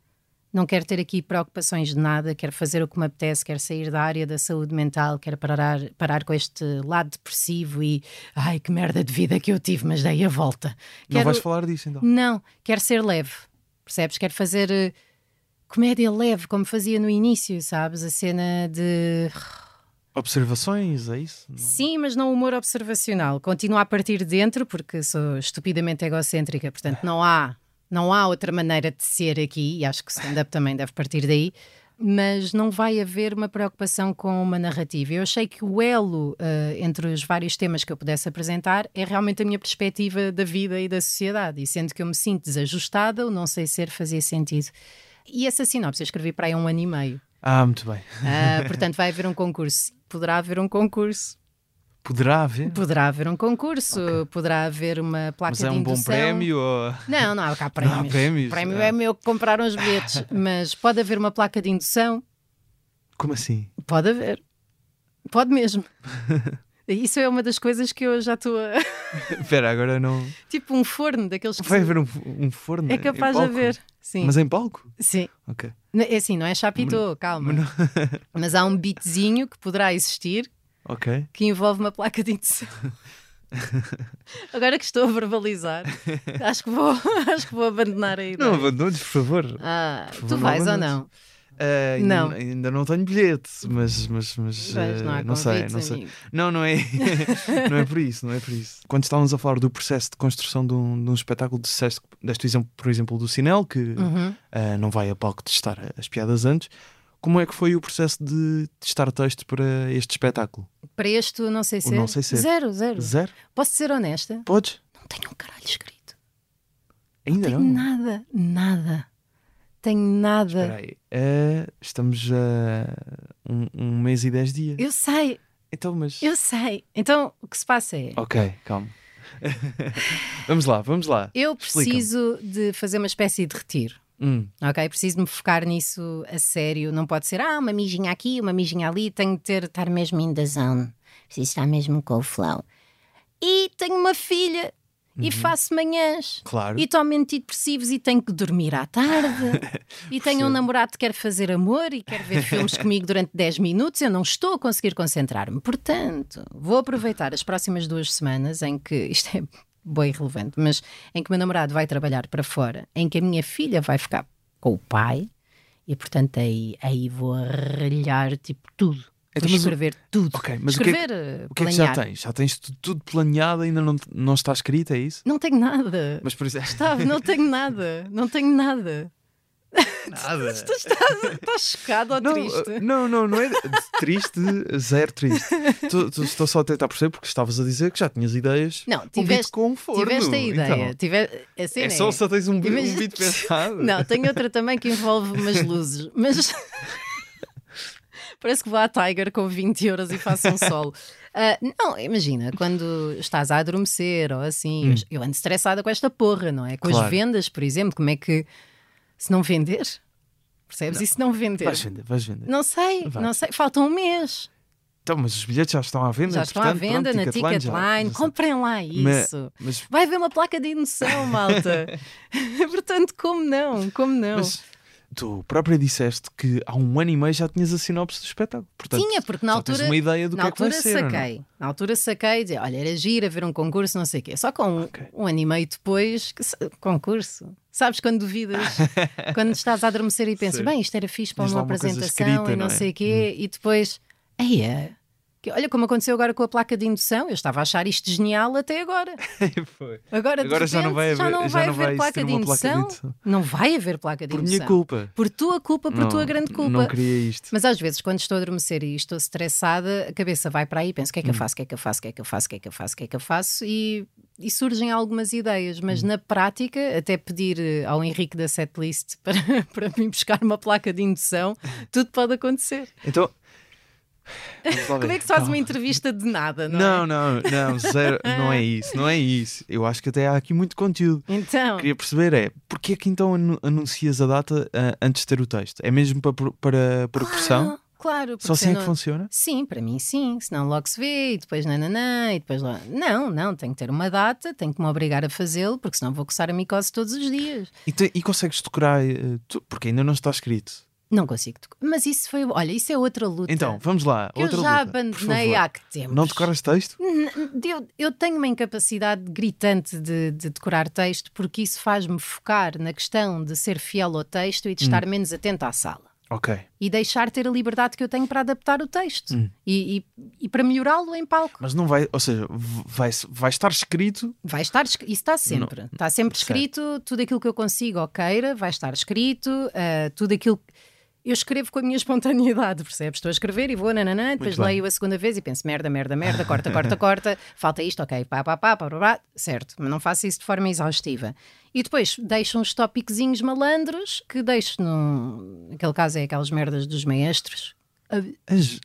Speaker 2: Não quero ter aqui preocupações de nada. Quero fazer o que me apetece. Quero sair da área da saúde mental. Quero parar, parar com este lado depressivo e ai que merda de vida que eu tive, mas dei a volta.
Speaker 1: nome. Não
Speaker 2: Quero-
Speaker 1: vais falar disso então?
Speaker 2: não, quero ser leve, percebes? Quero fazer eh, comédia leve, como fazia no início, sabes? A cena de
Speaker 1: Observações, é isso? Não.
Speaker 2: Sim, mas não humor observacional. Continua a partir de dentro, porque sou estupidamente egocêntrica, portanto não há, não há outra maneira de ser aqui, e acho que o stand-up também deve partir daí, mas não vai haver uma preocupação com uma narrativa. Eu achei que o elo eh, entre os vários temas que eu pudesse apresentar é realmente a minha perspectiva da vida e da sociedade, e sendo que eu me sinto desajustada, o não sei ser fazia sentido. E essa sinopse eu escrevi para aí há um ano e meio.
Speaker 1: Ah, muito bem.
Speaker 2: Ah, portanto, vai haver um concurso. Poderá haver um concurso.
Speaker 1: Poderá haver?
Speaker 2: Poderá haver um concurso, poderá haver uma placa
Speaker 1: Mas é
Speaker 2: de
Speaker 1: um bom
Speaker 2: indução.
Speaker 1: prémio ou...
Speaker 2: Não, não há cá prémios.
Speaker 1: prémios?
Speaker 2: O prémio
Speaker 1: Ah.
Speaker 2: é meu que compraram os bilhetes, mas pode haver uma placa de indução?
Speaker 1: Como assim?
Speaker 2: Pode haver. Pode mesmo. Isso é uma das coisas que eu já estou a.
Speaker 1: Espera, agora não...
Speaker 2: tipo um forno daqueles que
Speaker 1: Vai haver um, um forno
Speaker 2: É capaz de haver. Sim.
Speaker 1: Mas em palco?
Speaker 2: Sim.
Speaker 1: Ok.
Speaker 2: É assim, não é chapitô, calma.
Speaker 1: Mas
Speaker 2: Mas há um beatzinho que poderá existir
Speaker 1: Ok.
Speaker 2: que envolve uma placa de indução. Agora que estou a verbalizar, acho que vou, acho que vou abandonar a ideia.
Speaker 1: Não, abandones, por favor.
Speaker 2: Ah,
Speaker 1: favor,
Speaker 2: tu
Speaker 1: não
Speaker 2: vais ou não?
Speaker 1: Ainda,
Speaker 2: Não.
Speaker 1: ainda não tenho bilhete, mas, mas, mas ah,
Speaker 2: não
Speaker 1: não sei, não sei.
Speaker 2: amigo.
Speaker 1: Não, não é, não é por isso, não é por isso. Quando estávamos a falar do processo de construção de um, de um espetáculo, disseste, deste exemplo, por exemplo, do Sinel, que
Speaker 2: Uhum.
Speaker 1: ah, não vai a palco testar as piadas antes. Como é que foi o processo de testar texto para este espetáculo?
Speaker 2: Para este, não sei
Speaker 1: O
Speaker 2: ser.
Speaker 1: não sei ser.
Speaker 2: Zero, zero.
Speaker 1: Zero?
Speaker 2: Posso ser honesta?
Speaker 1: Podes?
Speaker 2: Não tenho um caralho escrito.
Speaker 1: Ainda
Speaker 2: Tenho
Speaker 1: não?
Speaker 2: nada, nada. Tenho nada.
Speaker 1: Ah, estamos a um, um mês e dez dias.
Speaker 2: Eu sei,
Speaker 1: Então, mas.
Speaker 2: eu sei. Então, o que se passa é.
Speaker 1: Ok, calma. vamos lá, vamos lá.
Speaker 2: Eu preciso de fazer uma espécie de retiro.
Speaker 1: Hum,
Speaker 2: Ok? Preciso me focar nisso a sério. Não pode ser, ah, uma mijinha aqui, uma mijinha ali. Tenho de ter, estar mesmo in the zone. Preciso estar mesmo com o flow. E tenho uma filha. E faço manhãs.
Speaker 1: Uhum. claro.
Speaker 2: E tomo antidepressivos e tenho que dormir à tarde. e tenho um namorado que quer fazer amor e quer ver filmes comigo durante 10 minutos. Eu não estou a conseguir concentrar-me. Portanto, vou aproveitar as próximas duas semanas em que isto é bem irrelevante, mas em que o meu namorado vai trabalhar para fora, em que a minha filha vai ficar com o pai. E portanto aí, aí vou arrelhar tipo tudo.
Speaker 1: Então, mas o-
Speaker 2: escrever tudo.
Speaker 1: Ok, mas o que é que-
Speaker 2: escrever, eh,
Speaker 1: O que é que já
Speaker 2: planear.
Speaker 1: tens? Já tens tu- tudo planeado, ainda não, não está escrito, é isso?
Speaker 2: Não tenho nada.
Speaker 1: Mas por exemplo.
Speaker 2: Gustavo, não tenho nada. Não tenho nada.
Speaker 1: Nada.
Speaker 2: Tu estás, estás chocado ou
Speaker 1: Não,
Speaker 2: triste?
Speaker 1: uh, não, não, não é triste, zero triste. Tu- tu- estou só a tentar perceber porque estavas a dizer que já tinhas ideias.
Speaker 2: Não,
Speaker 1: um
Speaker 2: tiveste,
Speaker 1: com um forno.
Speaker 2: tiveste a ideia.
Speaker 1: Então,
Speaker 2: Tive, a cena
Speaker 1: é só só tens um, beat- um
Speaker 2: Imagina-
Speaker 1: beat pensado.
Speaker 2: Não, tenho outra também que envolve umas luzes, mas parece que vou à Tiger com 20 euros e faço um solo. Ah, não, imagina, quando estás a adormecer ou assim, eu ando estressada com esta porra, não é? Com
Speaker 1: Hum. Claro.
Speaker 2: as vendas, por exemplo, como é que se não vender? Percebes? E se não vender?
Speaker 1: Vais vender, vais vender.
Speaker 2: Não sei,
Speaker 1: Vai.
Speaker 2: não sei, falta um mês.
Speaker 1: Então, mas os bilhetes já estão à venda.
Speaker 2: Já estão à
Speaker 1: portanto,
Speaker 2: venda
Speaker 1: pronto,
Speaker 2: na
Speaker 1: Ticketline
Speaker 2: Ticketline. Comprem lá
Speaker 1: Mas-
Speaker 2: isso.
Speaker 1: Mas,
Speaker 2: Vai haver uma placa de indução, malta. Portanto, como não? Como não?
Speaker 1: mas tu própria disseste que há um ano e meio já tinhas a sinopse do espetáculo. Portanto,
Speaker 2: Tinha, porque na altura-
Speaker 1: uma ideia do
Speaker 2: Na
Speaker 1: que é que vai
Speaker 2: altura
Speaker 1: ser. não
Speaker 2: saquei. Na altura saquei, dizia, olha, era gira ver um concurso, não sei o quê. Só com um,
Speaker 1: Ok.
Speaker 2: um ano e meio depois, que concurso. Sabes quando duvidas, quando estás a adormecer e pensas,
Speaker 1: Sim.
Speaker 2: bem, isto era fixe para
Speaker 1: Diz
Speaker 2: uma apresentação
Speaker 1: escrita,
Speaker 2: e não
Speaker 1: não é?
Speaker 2: sei o quê, e depois, eia, que- olha como aconteceu agora com a placa de indução, eu estava a achar isto genial até agora.
Speaker 1: Foi.
Speaker 2: Agora, de
Speaker 1: Agora já não
Speaker 2: repente,
Speaker 1: vai haver-
Speaker 2: não
Speaker 1: já
Speaker 2: vai
Speaker 1: não
Speaker 2: haver
Speaker 1: vai
Speaker 2: placa de
Speaker 1: uma placa de
Speaker 2: indução.
Speaker 1: indução.
Speaker 2: Não vai haver placa de
Speaker 1: Por
Speaker 2: indução.
Speaker 1: minha culpa.
Speaker 2: Por tua culpa, por
Speaker 1: Não-
Speaker 2: tua grande culpa.
Speaker 1: Não queria isto.
Speaker 2: Mas às vezes, quando estou a adormecer e estou estressada, a cabeça vai para aí e penso: o que é que eu
Speaker 1: Hum.
Speaker 2: faço, o que é que eu faço, o que é que eu faço, o que é que eu faço, o que é que eu faço, e, e surgem algumas ideias. Mas
Speaker 1: Hum.
Speaker 2: na prática, até pedir eh, ao Henrique da setlist para, para mim buscar uma placa de indução, tudo pode acontecer.
Speaker 1: Então.
Speaker 2: Como é que se faz
Speaker 1: Calma.
Speaker 2: uma entrevista de nada, não,
Speaker 1: Não,
Speaker 2: é?
Speaker 1: não, não, zero, não é isso, não é isso. Eu acho que até há aqui muito conteúdo.
Speaker 2: Então,
Speaker 1: Queria perceber é, porquê é que então anu- anuncias a data ah, antes de ter o texto? É mesmo para, pro- para proporção?
Speaker 2: claro,
Speaker 1: Só
Speaker 2: porque
Speaker 1: assim é que funciona?
Speaker 2: Sim, para mim sim, senão logo se vê e depois nananã e depois lá. Não, não, tenho que ter uma data, tenho que me obrigar a fazê-lo, porque senão vou coçar a micose todos os dias.
Speaker 1: E, te- e consegues decorar, eh, tu- porque ainda não está escrito.
Speaker 2: Não consigo. tocar. Mas isso foi. Olha, isso é outra luta.
Speaker 1: Então, vamos lá,
Speaker 2: que
Speaker 1: outra
Speaker 2: eu já
Speaker 1: luta,
Speaker 2: abandonei há que tempo.
Speaker 1: Não decoras texto?
Speaker 2: Eu, eu tenho uma incapacidade gritante de, de decorar texto porque isso faz-me focar na questão de ser fiel ao texto e de estar
Speaker 1: Hum.
Speaker 2: menos atenta à sala.
Speaker 1: Ok.
Speaker 2: E deixar ter a liberdade que eu tenho para adaptar o texto
Speaker 1: Hum.
Speaker 2: e, e- e para melhorá-lo em palco.
Speaker 1: Mas não vai, ou seja, vai, vai estar escrito.
Speaker 2: Vai estar, es- isso está sempre. Está sempre
Speaker 1: Certo.
Speaker 2: escrito, tudo aquilo que eu consigo ou queira, vai estar escrito, ah, tudo aquilo. Eu escrevo com a minha espontaneidade, percebes? Estou a escrever e vou, nananã, depois leio a segunda vez e penso merda, merda, merda, corta, corta, corta, falta isto, ok, pá, pá, pá, pá, pá, pá, certo, mas não faço isso de forma exaustiva. E depois deixo uns tópicozinhos malandros que deixo no. Naquele caso é aquelas merdas dos maestros.
Speaker 1: As-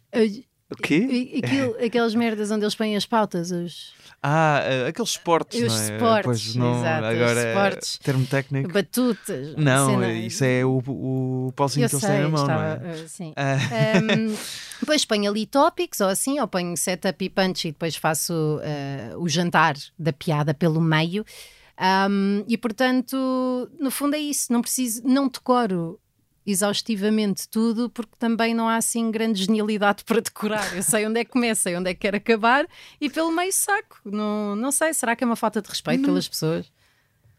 Speaker 1: O quê?
Speaker 2: aquilo- aquelas merdas onde eles põem as pautas, os
Speaker 1: Ah, eh, aqueles esportes,
Speaker 2: Os
Speaker 1: não é?
Speaker 2: esportes,
Speaker 1: Pois não,
Speaker 2: exato, os
Speaker 1: agora
Speaker 2: esportes.
Speaker 1: termo técnico.
Speaker 2: batutas.
Speaker 1: Não,
Speaker 2: cena-
Speaker 1: isso é o, o pauzinho que eles têm na mão,
Speaker 2: estava,
Speaker 1: não é?
Speaker 2: uh, sim.
Speaker 1: Ah.
Speaker 2: Um, depois ponho ali tópicos ou assim, ou ponho setup e punch e depois faço uh, o jantar da piada pelo meio. Um, e portanto, no fundo é isso. Não preciso, não decoro exaustivamente tudo porque também não há assim grande genialidade para decorar. Eu sei onde é que começa e onde é que quero acabar e pelo meio saco. Não, não sei, será que é uma falta de respeito pelas pessoas?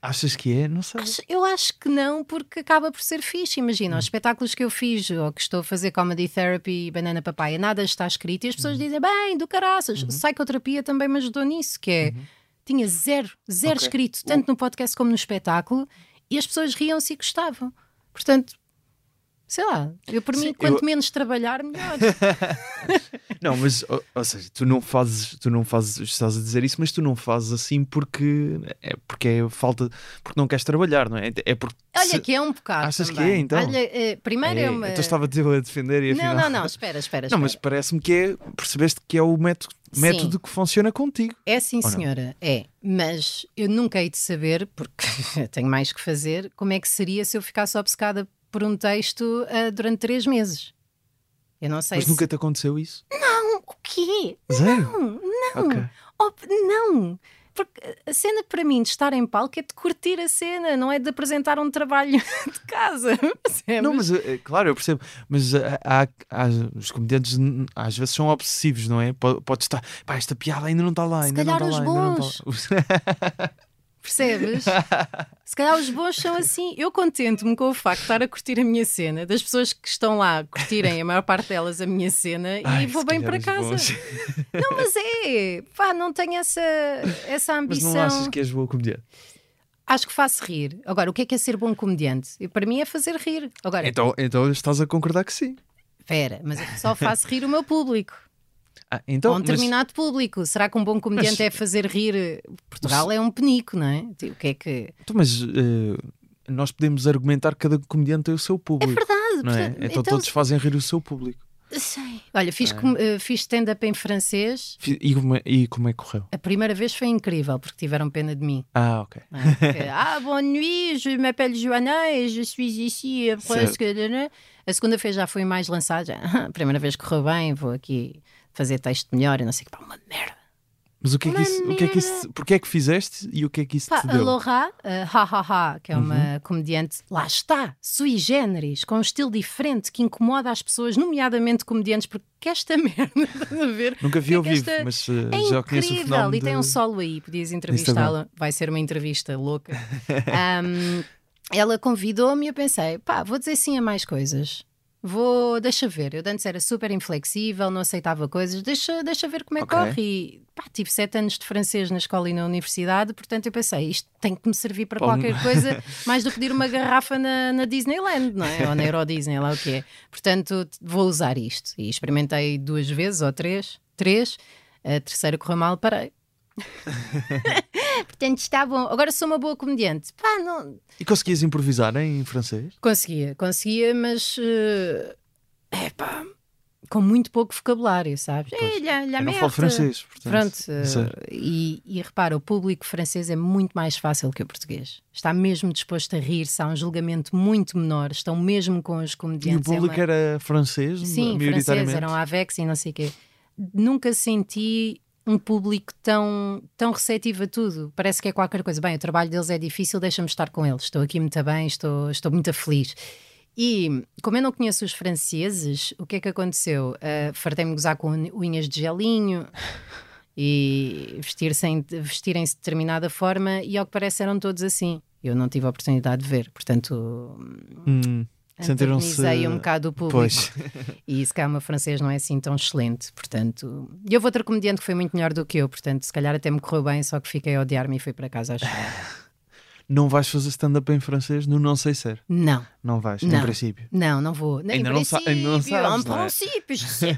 Speaker 1: Achas que é? Não sei.
Speaker 2: Acho- Eu acho que não, porque acaba por ser fixe. Imagina, os espetáculos que eu fiz, ou que estou a fazer Comedy Therapy e Banana Papaya, nada está escrito e as pessoas dizem, bem, do caraças. Psicoterapia também me ajudou nisso, que é, tinha zero, zero
Speaker 1: Ok.
Speaker 2: escrito, tanto no podcast como no espetáculo, e as pessoas riam-se e gostavam. Portanto, sei lá, eu por
Speaker 1: Sim,
Speaker 2: mim, quanto
Speaker 1: eu-
Speaker 2: menos trabalhar, melhor.
Speaker 1: Não, mas, ou, ou seja, tu não fazes, tu não fazes, estás a dizer isso, mas tu não fazes assim porque é porque é falta, porque não queres trabalhar, não é? É porque
Speaker 2: Olha,
Speaker 1: se-
Speaker 2: que é um bocado.
Speaker 1: Achas que
Speaker 2: também.
Speaker 1: é, então?
Speaker 2: Olha, eh, primeiro é,
Speaker 1: é,
Speaker 2: uma.
Speaker 1: então estava-te eu a defender e
Speaker 2: Não,
Speaker 1: afinal...
Speaker 2: não, não, espera, espera.
Speaker 1: Não, mas
Speaker 2: espera.
Speaker 1: parece-me que é, percebeste que é o método,
Speaker 2: Sim.
Speaker 1: método que funciona contigo.
Speaker 2: É sim,
Speaker 1: não?
Speaker 2: senhora, é. Mas eu nunca hei de saber, porque tenho mais que fazer, como é que seria se eu ficasse obcecada por um texto ah, durante três meses. Eu não sei
Speaker 1: mas
Speaker 2: se.
Speaker 1: nunca te aconteceu isso?
Speaker 2: Não, o quê?
Speaker 1: Zero?
Speaker 2: Não, não.
Speaker 1: Ok.
Speaker 2: Oh, não. Porque a cena para mim de estar em palco é de curtir a cena, não é de apresentar um trabalho de casa. percebes?
Speaker 1: Não, mas eh, claro, eu percebo, mas eh, há, há- os comediantes às vezes são obsessivos, não é? Pode, pode estar, pá, esta piada ainda não está lá,
Speaker 2: Se
Speaker 1: ainda
Speaker 2: calhar
Speaker 1: não
Speaker 2: os
Speaker 1: está lá, ainda não
Speaker 2: bons.
Speaker 1: está lá.
Speaker 2: Percebes? Se calhar os bons são assim. Eu contento-me com o facto de estar a curtir a minha cena, das pessoas que estão lá curtirem, a maior parte delas, a minha cena,
Speaker 1: Ai,
Speaker 2: e vou bem para casa.
Speaker 1: bons.
Speaker 2: Não, mas é. Pá, não tenho essa, essa
Speaker 1: Mas
Speaker 2: ambição.
Speaker 1: não achas que és boa comediante?
Speaker 2: Acho que faço rir. Agora, o que é que é ser bom comediante? E para mim é fazer rir. Agora,
Speaker 1: Então, então estás a concordar que sim.
Speaker 2: espera, mas eu só faço rir o meu público.
Speaker 1: Ah, então,
Speaker 2: um
Speaker 1: mas-
Speaker 2: determinado público. Será que um bom comediante
Speaker 1: Mas-
Speaker 2: é fazer rir? Portugal é um penico, não é? Tipo, O que é que.
Speaker 1: então, mas eh, nós podemos argumentar que cada comediante tem o seu público.
Speaker 2: Verdade,
Speaker 1: não é?
Speaker 2: portanto,
Speaker 1: Então, todos fazem rir o seu público.
Speaker 2: Sei. Olha, fiz,
Speaker 1: É.
Speaker 2: com- eh, fiz stand-up em francês.
Speaker 1: E como é, e como é que correu?
Speaker 2: A primeira vez foi incrível, porque tiveram pena de mim.
Speaker 1: Ah, ok.
Speaker 2: é? Porque, ah, bonne nuit, je m'appelle Joana et je suis ici presque. A segunda vez já fui mais lançada. A primeira vez correu bem, vou aqui fazer texto melhor e não sei o que, pá, uma merda.
Speaker 1: Mas o que é que
Speaker 2: Uma
Speaker 1: isso, o que é que isso, porque é que fizeste e o que é que isso
Speaker 2: Pá,
Speaker 1: te
Speaker 2: a
Speaker 1: deu?
Speaker 2: Loha, uh, ha ha ha, que é uma comediante, lá está, sui generis, com um estilo diferente que incomoda as pessoas, nomeadamente comediantes, porque esta merda, estás a ver?
Speaker 1: Nunca vi
Speaker 2: Porque
Speaker 1: ao vivo,
Speaker 2: esta-
Speaker 1: mas uh,
Speaker 2: É
Speaker 1: já conheço o
Speaker 2: incrível
Speaker 1: fenómeno
Speaker 2: e tem um solo aí, podias entrevistá-la. Vai ser uma entrevista louca. Ahm, ela convidou-me e eu pensei, pá, vou dizer sim a mais coisas. Vou, deixa ver. Eu antes era super inflexível, não aceitava coisas, deixa, deixa ver como é que
Speaker 1: Ok.
Speaker 2: corre. E pá, tive sete anos de francês na escola e na universidade, portanto eu pensei, isto tem que me servir para
Speaker 1: um-
Speaker 2: qualquer coisa, mais do que pedir uma garrafa na, na Disneyland, não é? Ou na Euro Disney, lá o que é. Portanto, vou usar isto. E experimentei duas vezes ou três, três. A terceira correu mal, parei. Portanto, está bom. Agora sou uma boa comediante. Pá, não.
Speaker 1: E conseguias improvisar em francês?
Speaker 2: Conseguia, conseguia, mas. É pá. Com muito pouco vocabulário, sabes? É, lha, lha
Speaker 1: Eu não falo francês, portanto.
Speaker 2: Pronto,
Speaker 1: sei.
Speaker 2: eh, e, e repara, o público francês é muito mais fácil que o português. Está mesmo disposto a rir-se, há um julgamento muito menor, estão mesmo com os
Speaker 1: E o
Speaker 2: comediantes. é
Speaker 1: público
Speaker 2: uma-
Speaker 1: era francês,
Speaker 2: Sim, francês, eram Avex e não sei o quê. Nunca senti um público tão, tão receptivo a tudo. Parece que é qualquer coisa. Bem, o trabalho deles é difícil, deixa-me estar com eles. Estou aqui muito bem, estou, estou muito feliz. E como eu não conheço os franceses, o que é que aconteceu? Uh, Fartei-me gozar com unhas de gelinho e vestirem-se de determinada forma, e ao que parece eram todos assim. Eu não tive a oportunidade de ver, portanto,
Speaker 1: Hum, Sentiram-se-
Speaker 2: um bocado o público.
Speaker 1: Pois.
Speaker 2: E se calhar o meu francês não é assim tão excelente, portanto. E houve outra comediante que foi muito melhor do que eu, portanto, se calhar até me correu bem, só que fiquei a odiar-me e fui para casa a chorar.
Speaker 1: Não vais fazer stand-up em francês no Não Sei Ser.
Speaker 2: Não,
Speaker 1: Não vais, em
Speaker 2: Não.
Speaker 1: princípio.
Speaker 2: não, não vou. Nem
Speaker 1: Ainda
Speaker 2: em
Speaker 1: não sa- ainda não sabes, não é?
Speaker 2: princípio.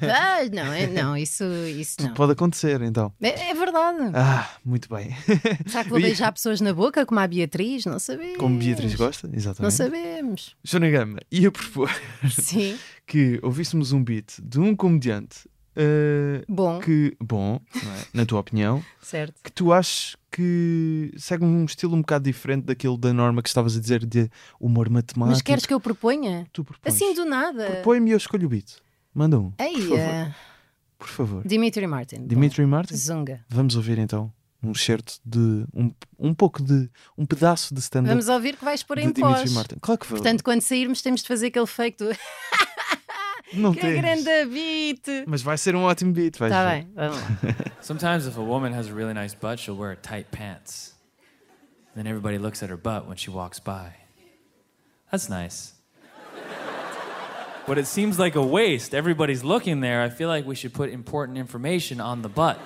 Speaker 2: Não, é, não, isso, isso não.
Speaker 1: Pode acontecer, então.
Speaker 2: É, é verdade.
Speaker 1: Ah, muito bem.
Speaker 2: Será que vou beijar pessoas na boca como a Beatriz? Não sabemos.
Speaker 1: Como Beatriz gosta,
Speaker 2: Não
Speaker 1: exatamente.
Speaker 2: sabemos.
Speaker 1: Joana Gama, ia propor
Speaker 2: Sim,
Speaker 1: que ouvíssemos um beat de um comediante eh,
Speaker 2: bom,
Speaker 1: que, bom, é? na tua opinião,
Speaker 2: certo.
Speaker 1: que tu achas que segue um estilo um bocado diferente daquele da norma que estavas a dizer de humor matemático.
Speaker 2: Mas queres que eu proponha?
Speaker 1: tu propões.
Speaker 2: Assim do nada.
Speaker 1: Propõe-me e eu escolho o beat. Manda um,
Speaker 2: Ei,
Speaker 1: por favor.
Speaker 2: eh,
Speaker 1: Por favor.
Speaker 2: Dimitri Martin.
Speaker 1: Dimitri
Speaker 2: Bom,
Speaker 1: Martin?
Speaker 2: Zunga.
Speaker 1: Vamos ouvir então um certo de um, um pouco de um pedaço de stand-up
Speaker 2: Vamos ouvir que vais pôr em pós.
Speaker 1: Martin. Claro que vou.
Speaker 2: Portanto, quando sairmos, temos de fazer aquele fake do
Speaker 1: não
Speaker 2: que
Speaker 1: tens.
Speaker 2: grande beat.
Speaker 1: Mas vai ser um ótimo beat, vais
Speaker 2: Está
Speaker 1: ver.
Speaker 2: bem, vamos lá.
Speaker 3: Sometimes, if a woman has a really nice butt, she'll wear tight pants. Then everybody looks at her butt when she walks by. That's nice. But it seems like a waste. Everybody's looking there. I feel like we should put important information on the butt.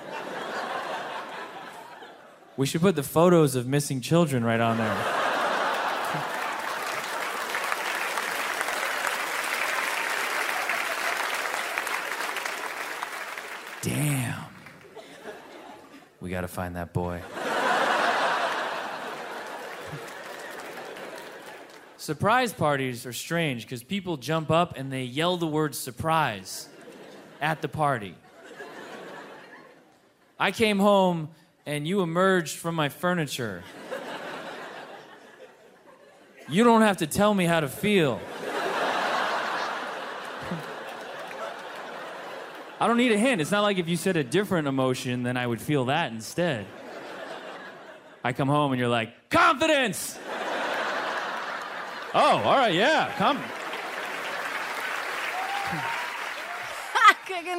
Speaker 3: We should put the photos of missing children right on there. We gotta find that boy. Surprise parties are strange because people jump up and they yell the word surprise at the party. I came home and you emerged from my furniture. You don't have to tell me how to feel. I don't need a hint. It's not like if you said a different emotion, then I would feel that instead. I come home and you're like, confidence! oh, all right, yeah, come.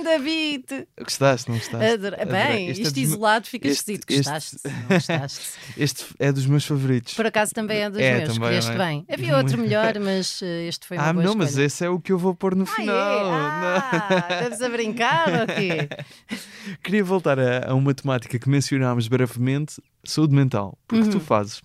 Speaker 2: Grande beat.
Speaker 1: Gostaste, não gostaste?
Speaker 2: Bem,
Speaker 1: Este é
Speaker 2: isto
Speaker 1: me-
Speaker 2: isolado fica
Speaker 1: este-
Speaker 2: esquisito.
Speaker 1: este-
Speaker 2: Gostaste? Não gostaste?
Speaker 1: Este é dos meus favoritos.
Speaker 2: Por acaso também é dos
Speaker 1: É,
Speaker 2: meus. Escolheste
Speaker 1: é?
Speaker 2: bem. Havia outro melhor, mas eh, este foi uma
Speaker 1: ah,
Speaker 2: boa
Speaker 1: não, mas
Speaker 2: escolha.
Speaker 1: esse é o que eu vou pôr no
Speaker 2: Ah,
Speaker 1: final.
Speaker 2: é?
Speaker 1: Não.
Speaker 2: Ah, estamos a brincar ou quê?
Speaker 1: Queria voltar a, a uma temática que mencionámos brevemente, saúde mental, porque
Speaker 2: Uhum.
Speaker 1: tu fazes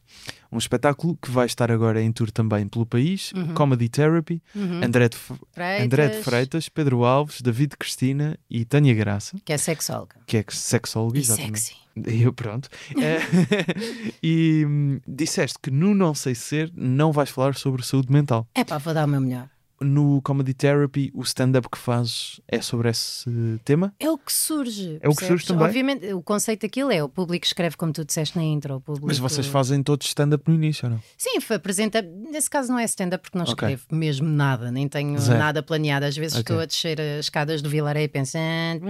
Speaker 1: um espetáculo que vai estar agora em tour também pelo país,
Speaker 2: Uhum.
Speaker 1: Comedy Therapy, André, de,
Speaker 2: Freitas,
Speaker 1: André de Freitas, Pedro Alves, David Cristina e Tânia Graça,
Speaker 2: Que é sexóloga.
Speaker 1: que é sexóloga,
Speaker 2: E
Speaker 1: exatamente.
Speaker 2: sexy.
Speaker 1: Eu, pronto. Eh, e hum, disseste que no Não Sei Ser não vais falar sobre saúde mental.
Speaker 2: É pá, vou dar o meu melhor.
Speaker 1: No Comedy Therapy o stand-up que fazes é sobre esse tema?
Speaker 2: É o que surge.
Speaker 1: É o que
Speaker 2: percebes?
Speaker 1: surge também?
Speaker 2: Obviamente, o conceito daquilo é o público escreve como tu disseste na intro. Público...
Speaker 1: Mas vocês fazem todos stand-up no início, ou não?
Speaker 2: Sim, apresenta. Nesse caso não é stand-up porque não
Speaker 1: Ok.
Speaker 2: escrevo mesmo nada, nem tenho
Speaker 1: Zero.
Speaker 2: nada planeado. Às vezes
Speaker 1: Ok.
Speaker 2: estou a descer as escadas do Vilaré pensando.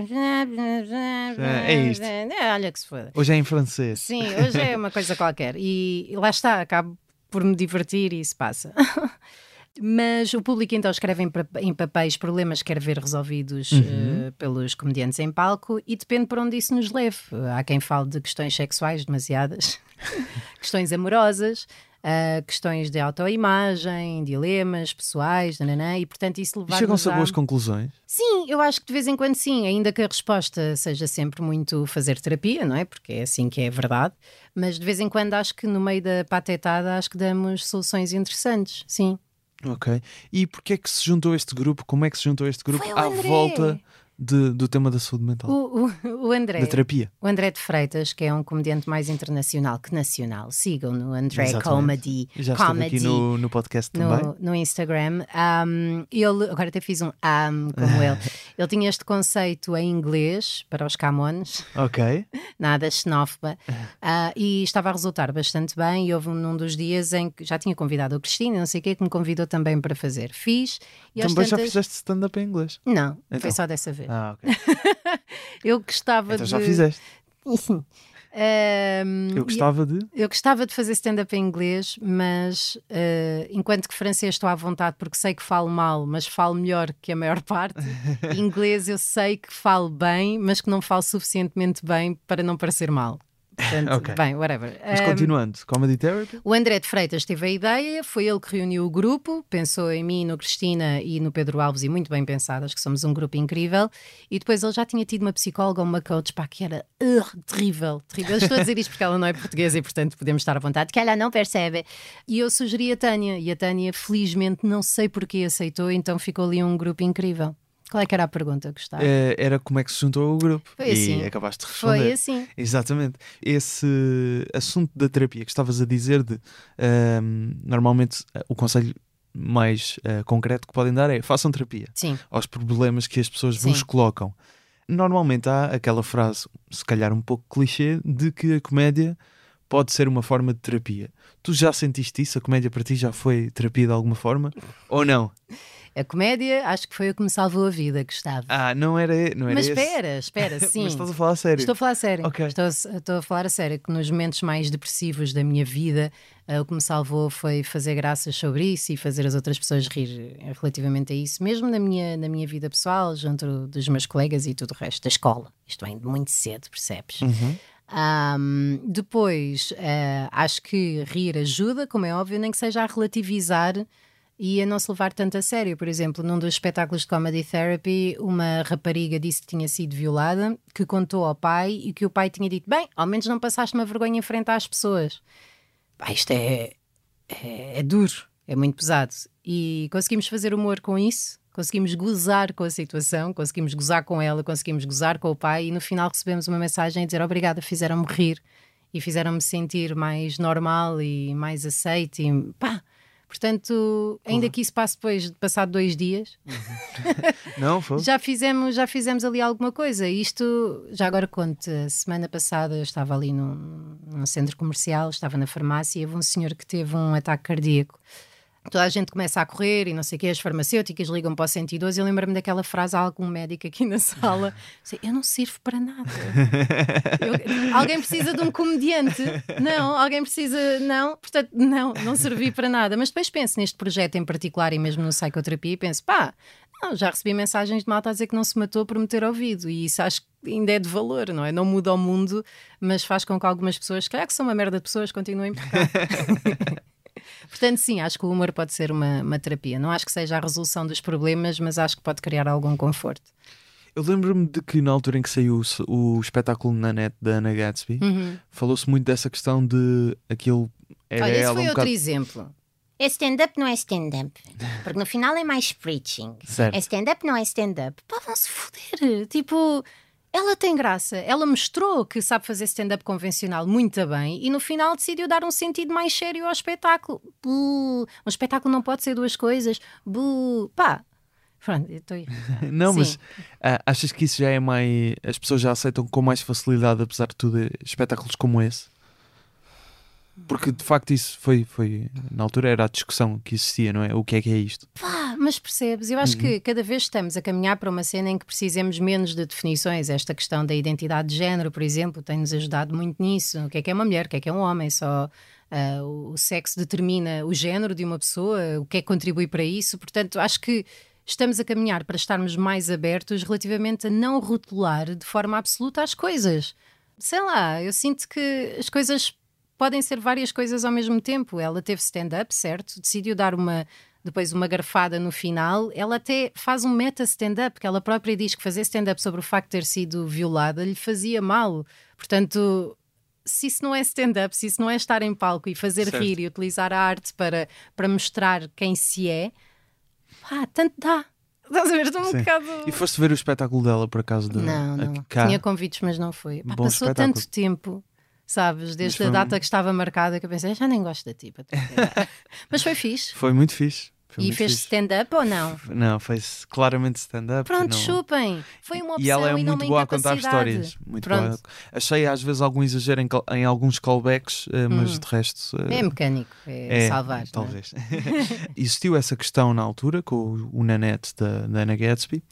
Speaker 1: É isto.
Speaker 2: É, olha que se foda.
Speaker 1: Hoje é em francês.
Speaker 2: Sim, hoje é uma coisa qualquer. E lá está, acabo por me divertir e isso passa. Mas o público então escreve em, em papéis problemas que quer ver resolvidos eh, pelos comediantes em palco e depende por onde isso nos leve. Há quem fale de questões sexuais demasiadas, questões amorosas, ah, questões de autoimagem, dilemas pessoais, nananã, e portanto isso levar
Speaker 1: chegam-se a boas conclusões.
Speaker 2: Sim, eu acho que de vez em quando sim, ainda que a resposta seja sempre muito fazer terapia, não é? Porque é assim que é verdade, mas de vez em quando acho que no meio da patetada acho que damos soluções interessantes, sim.
Speaker 1: Ok. E porquê é que se juntou este grupo? Como é que se juntou este grupo à volta de- do tema da saúde mental?
Speaker 2: O, o, o André,
Speaker 1: Da terapia?
Speaker 2: o André de Freitas, que é um comediante mais internacional que nacional, sigam no André
Speaker 1: Exatamente.
Speaker 2: Comedy,
Speaker 1: Já
Speaker 2: Comedy
Speaker 1: aqui no, no podcast também.
Speaker 2: no, Instagram. Um, ele, agora até fiz um um como ele. Ele tinha este conceito em inglês para os Camões.
Speaker 1: Ok.
Speaker 2: nada xenófoba, ah, e estava a resultar bastante bem. E houve um, num dos dias em que já tinha convidado a Cristina, não sei o quê, que me convidou também para fazer. Fiz
Speaker 1: Também já
Speaker 2: tantas-
Speaker 1: fizeste stand-up em inglês?
Speaker 2: Não,
Speaker 1: Então.
Speaker 2: foi só dessa vez.
Speaker 1: Ah, ok.
Speaker 2: Eu gostava
Speaker 1: então
Speaker 2: de.
Speaker 1: já fizeste.
Speaker 2: Sim.
Speaker 1: Eu gostava de.
Speaker 2: eu gostava de fazer stand-up em inglês, mas ah, enquanto que francês estou à vontade porque sei que falo mal, mas falo melhor que a maior parte. inglês eu sei que falo bem, mas que não falo suficientemente bem para não parecer mal. Portanto,
Speaker 1: Ok.
Speaker 2: bem, whatever.
Speaker 1: Mas continuando, Comedy Therapy?
Speaker 2: o André de Freitas teve a ideia, foi ele que reuniu o grupo, pensou em mim, no Cristina e no Pedro Alves, e muito bem pensadas, que somos um grupo incrível. E depois ele já tinha tido uma psicóloga, uma coach, pá, que era uh, terrível, terrível. Eu estou a dizer isto porque ela não é portuguesa e, portanto, podemos estar à vontade, que ela não percebe. E eu sugeri a Tânia, e a Tânia, felizmente, não sei porquê, aceitou, então ficou ali um grupo incrível. Qual é que era a pergunta, Gustavo?
Speaker 1: Eh, era como é que se juntou o grupo.
Speaker 2: Foi assim.
Speaker 1: E acabaste de responder.
Speaker 2: Foi assim.
Speaker 1: Exatamente. Esse assunto da terapia que estavas a dizer de ahm, normalmente eh, o conselho mais eh, concreto que podem dar é façam terapia
Speaker 2: Sim,
Speaker 1: aos problemas que as pessoas
Speaker 2: Sim.
Speaker 1: vos colocam. Normalmente há aquela frase, se calhar um pouco clichê, de que a comédia pode ser uma forma de terapia. Tu já sentiste isso? A comédia para ti já foi terapia de alguma forma? Ou não?
Speaker 2: a comédia acho que foi o que me salvou a vida, Gustavo.
Speaker 1: Ah, não era, não era
Speaker 2: Mas
Speaker 1: esse.
Speaker 2: espera, espera, sim.
Speaker 1: Mas estás a falar a sério.
Speaker 2: Estou a falar a sério.
Speaker 1: Ok.
Speaker 2: Estou, a- estou a falar a sério que nos momentos mais depressivos da minha vida, eh, o que me salvou foi fazer graças sobre isso e fazer as outras pessoas rir relativamente a isso, mesmo na minha, na minha vida pessoal, junto dos meus colegas e tudo o resto da escola. Isto vem de muito cedo, percebes?
Speaker 1: Uhum.
Speaker 2: Ahm, depois, eh, acho que rir ajuda, como é óbvio, nem que seja a relativizar e a não se levar tanto a sério. Por exemplo, num dos espetáculos de Comedy Therapy, uma rapariga disse que tinha sido violada, que contou ao pai e que o pai tinha dito: Bem, ao menos não passaste uma vergonha em frente às pessoas. Pá, isto é, é, é duro, é muito pesado. E conseguimos fazer humor com isso, conseguimos gozar com a situação, conseguimos gozar com ela, conseguimos gozar com o pai e no final recebemos uma mensagem a dizer obrigada, fizeram-me rir e fizeram-me sentir mais normal e mais aceite. E, pá, portanto, ainda que isso passe depois de passar dois dias,
Speaker 1: Não, foi?
Speaker 2: já fizemos, já fizemos ali alguma coisa. Isto, já agora conto, a semana passada eu estava ali num, num centro comercial, estava na farmácia e houve um senhor que teve um ataque cardíaco. Toda a gente começa a correr e não sei o quê, as farmacêuticas ligam para o 112 e eu lembro-me daquela frase a algum médico aqui na sala: Eu não sirvo para nada. Eu- alguém precisa de um comediante. Não, alguém precisa. Não, portanto, não, não servi para nada. Mas depois penso neste projeto em particular e mesmo no psicoterapia e penso: pá, não, já recebi mensagens de malta a dizer que não se matou por me ter ouvido e isso acho que ainda é de valor, não é? Não muda o mundo, mas faz com que algumas pessoas, se calhar que são uma merda de pessoas, continuem por cá. Portanto, sim, acho que o humor pode ser uma, uma terapia. Não acho que seja a resolução dos problemas, mas acho que pode criar algum conforto.
Speaker 1: Eu lembro-me de que na altura em que saiu o, o espetáculo na net da Ana Gatsby,
Speaker 2: Uhum.
Speaker 1: falou-se muito dessa questão de aquilo era
Speaker 2: Olha, esse
Speaker 1: ela
Speaker 2: foi
Speaker 1: um
Speaker 2: outro
Speaker 1: bocado...
Speaker 2: exemplo.
Speaker 4: É stand-up, não é stand-up. Porque no final é mais preaching.
Speaker 1: Certo.
Speaker 4: É stand-up, não é stand-up.
Speaker 2: Pá, vão-se foder. Tipo, ela tem graça. Ela mostrou que sabe fazer stand-up convencional muito bem e no final decidiu dar um sentido mais sério ao espetáculo. Buh. Um espetáculo não pode ser duas coisas. Buh. Pá. Pronto, eu estou.
Speaker 1: Não,
Speaker 2: Sim.
Speaker 1: mas ah, achas que isso já é mais. As pessoas já aceitam com mais facilidade, apesar de tudo, espetáculos como esse? Porque de facto isso foi, foi. Na altura era a discussão que existia, não é? O que é que é isto?
Speaker 2: Pá, mas percebes? Eu acho que cada vez estamos a caminhar para uma cena em que precisemos menos de definições. Esta questão da identidade de género, por exemplo, tem-nos ajudado muito nisso. O que é que é uma mulher? O que é que é um homem? Só o o sexo determina o género de uma pessoa, o que é que contribui para isso. Portanto, acho que estamos a caminhar para estarmos mais abertos relativamente a não rotular de forma absoluta as coisas. Sei lá, eu sinto que as coisas podem ser várias coisas ao mesmo tempo. Ela teve stand-up, certo? Decidiu dar uma depois uma garfada no final. Ela até faz um meta stand-up, que ela própria diz que fazer stand-up sobre o facto de ter sido violada lhe fazia mal. Portanto, se isso não é stand-up, se isso não é estar em palco e fazer
Speaker 1: Certo.
Speaker 2: rir e utilizar a arte para, para mostrar quem se é, pá, tanto dá. Estás a ver? Estou um
Speaker 1: Sim.
Speaker 2: bocado.
Speaker 1: E foste ver o espetáculo dela, por acaso? De,
Speaker 2: Não, não.
Speaker 1: cá?
Speaker 2: Tinha convites, mas não foi. Pá, passou
Speaker 1: espetáculo.
Speaker 2: tanto tempo, sabes? Desde a
Speaker 1: um-
Speaker 2: data que estava marcada que eu pensei, já nem gosto da tipa. mas foi fixe.
Speaker 1: Foi muito fixe. Foi
Speaker 2: e fez stand-up ou não?
Speaker 1: Não, fez claramente stand-up.
Speaker 2: Pronto,
Speaker 1: não...
Speaker 2: chupem. Foi uma opção
Speaker 1: E ela é
Speaker 2: não
Speaker 1: muito boa a contar histórias. Muito
Speaker 2: Pronto.
Speaker 1: boa. Achei às vezes algum exagero em, em alguns callbacks, eh, mas de resto. eh,
Speaker 2: É mecânico, é,
Speaker 1: é,
Speaker 2: salvar. é?
Speaker 1: Talvez. Existiu essa questão na altura com o, o Nanette da, da Ana Gatsby.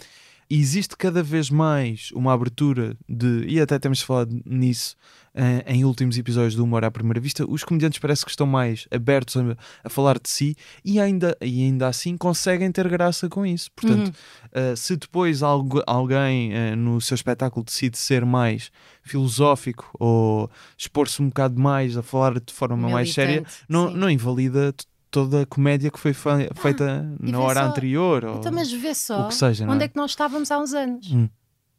Speaker 1: Existe cada vez mais uma abertura de, e até temos falado nisso eh, em últimos episódios do Humor à Primeira Vista, os comediantes parece que estão mais abertos a, a falar de si e ainda, e ainda assim conseguem ter graça com isso. Portanto,
Speaker 2: Uhum.
Speaker 1: eh, se depois algu- alguém eh, no seu espetáculo decide ser mais filosófico ou expor-se um bocado mais a falar de forma mais séria,
Speaker 2: Militante,
Speaker 1: não,
Speaker 2: sim.
Speaker 1: não invalida toda a comédia que foi fe- feita
Speaker 2: e
Speaker 1: na hora
Speaker 2: só-
Speaker 1: anterior. Ou...
Speaker 2: Então, mas vê só
Speaker 1: o que seja, não
Speaker 2: onde
Speaker 1: é?
Speaker 2: é que nós estávamos há uns anos.
Speaker 1: Hum.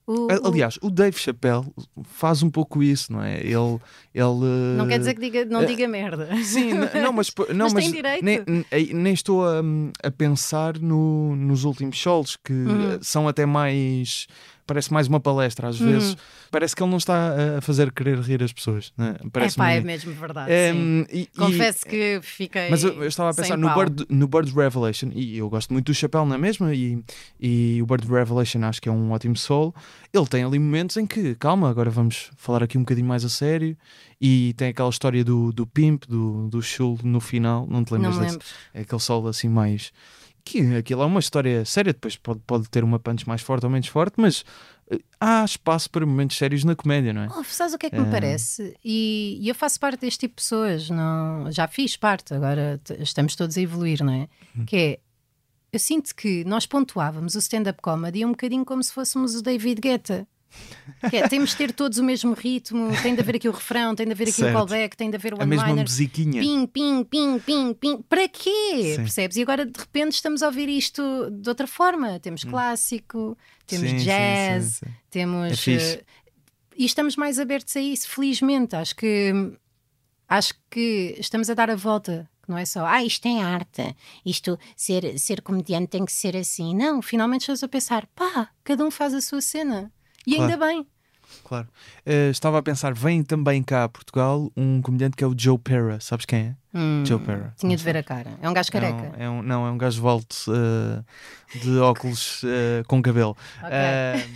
Speaker 2: O-
Speaker 1: Aliás, o Dave Chappelle faz um pouco isso, não é? Ele. ele
Speaker 2: não quer dizer que diga, não
Speaker 1: eh,
Speaker 2: diga merda.
Speaker 1: Sim, não, mas, não,
Speaker 2: Mas
Speaker 1: mas. Nem, nem- estou a, a pensar no- nos últimos shows que
Speaker 2: Uhum.
Speaker 1: são até mais. Parece mais uma palestra às
Speaker 2: Uhum.
Speaker 1: vezes. Parece que ele não está a fazer querer rir as pessoas. Né?
Speaker 2: É
Speaker 1: Parece
Speaker 2: pá, é mesmo verdade.
Speaker 1: e- e-
Speaker 2: Confesso que fiquei.
Speaker 1: Mas eu, eu estava a pensar no
Speaker 2: pau.
Speaker 1: Bird, no Bird Revelation, e eu gosto muito do Chapéu na mesma, e, e o Bird Revelation acho que é um ótimo solo. Ele tem ali momentos em que, calma, agora vamos falar aqui um bocadinho mais a sério, e tem aquela história do, do Pimp, do, do Shul no final, não te
Speaker 2: Não
Speaker 1: lembras desse?
Speaker 2: lembro.
Speaker 1: É aquele solo assim mais. Que aquilo é uma história séria, depois pode, pode ter uma punch mais forte ou menos forte, mas eh, há espaço para momentos sérios na comédia, não é?
Speaker 2: Oh, sabes o que é que me
Speaker 1: Eh,
Speaker 2: parece? E, e eu faço parte deste tipo de pessoas, não, já fiz parte, agora estamos todos a evoluir, não é?
Speaker 1: Hum.
Speaker 2: Que é, eu sinto que nós pontuávamos o stand-up comedy um bocadinho como se fôssemos o David Guetta. É, temos de ter todos o mesmo ritmo, tem de haver aqui o refrão, tem de haver aqui o
Speaker 1: Certo.
Speaker 2: callback, tem de haver o
Speaker 1: A mesma musiquinha.
Speaker 2: Pim, pim, pim, pim, pim. Para quê?
Speaker 1: Sim.
Speaker 2: Percebes? E agora de repente estamos a ouvir isto de outra forma. Temos clássico, temos
Speaker 1: Hum. Sim,
Speaker 2: jazz,
Speaker 1: sim,
Speaker 2: temos.
Speaker 1: É
Speaker 2: eh, e estamos mais abertos a isso, felizmente. Acho que acho que estamos a dar a volta. Não é só, ah, isto é arte, isto ser, ser comediante tem que ser assim. Não, finalmente estamos a pensar, pá, cada um faz a sua cena. E
Speaker 1: Claro.
Speaker 2: ainda bem.
Speaker 1: Claro. Eh, estava a pensar, vem também cá a Portugal um comediante que é o Joe Pera. Sabes quem é?
Speaker 2: Hum,
Speaker 1: Joe Pera.
Speaker 2: Tinha de ver a cara. É um gajo
Speaker 1: É
Speaker 2: careca.
Speaker 1: um, é um- não, é um gajo volto eh, de óculos eh, com cabelo.
Speaker 2: Ok.
Speaker 1: Eh,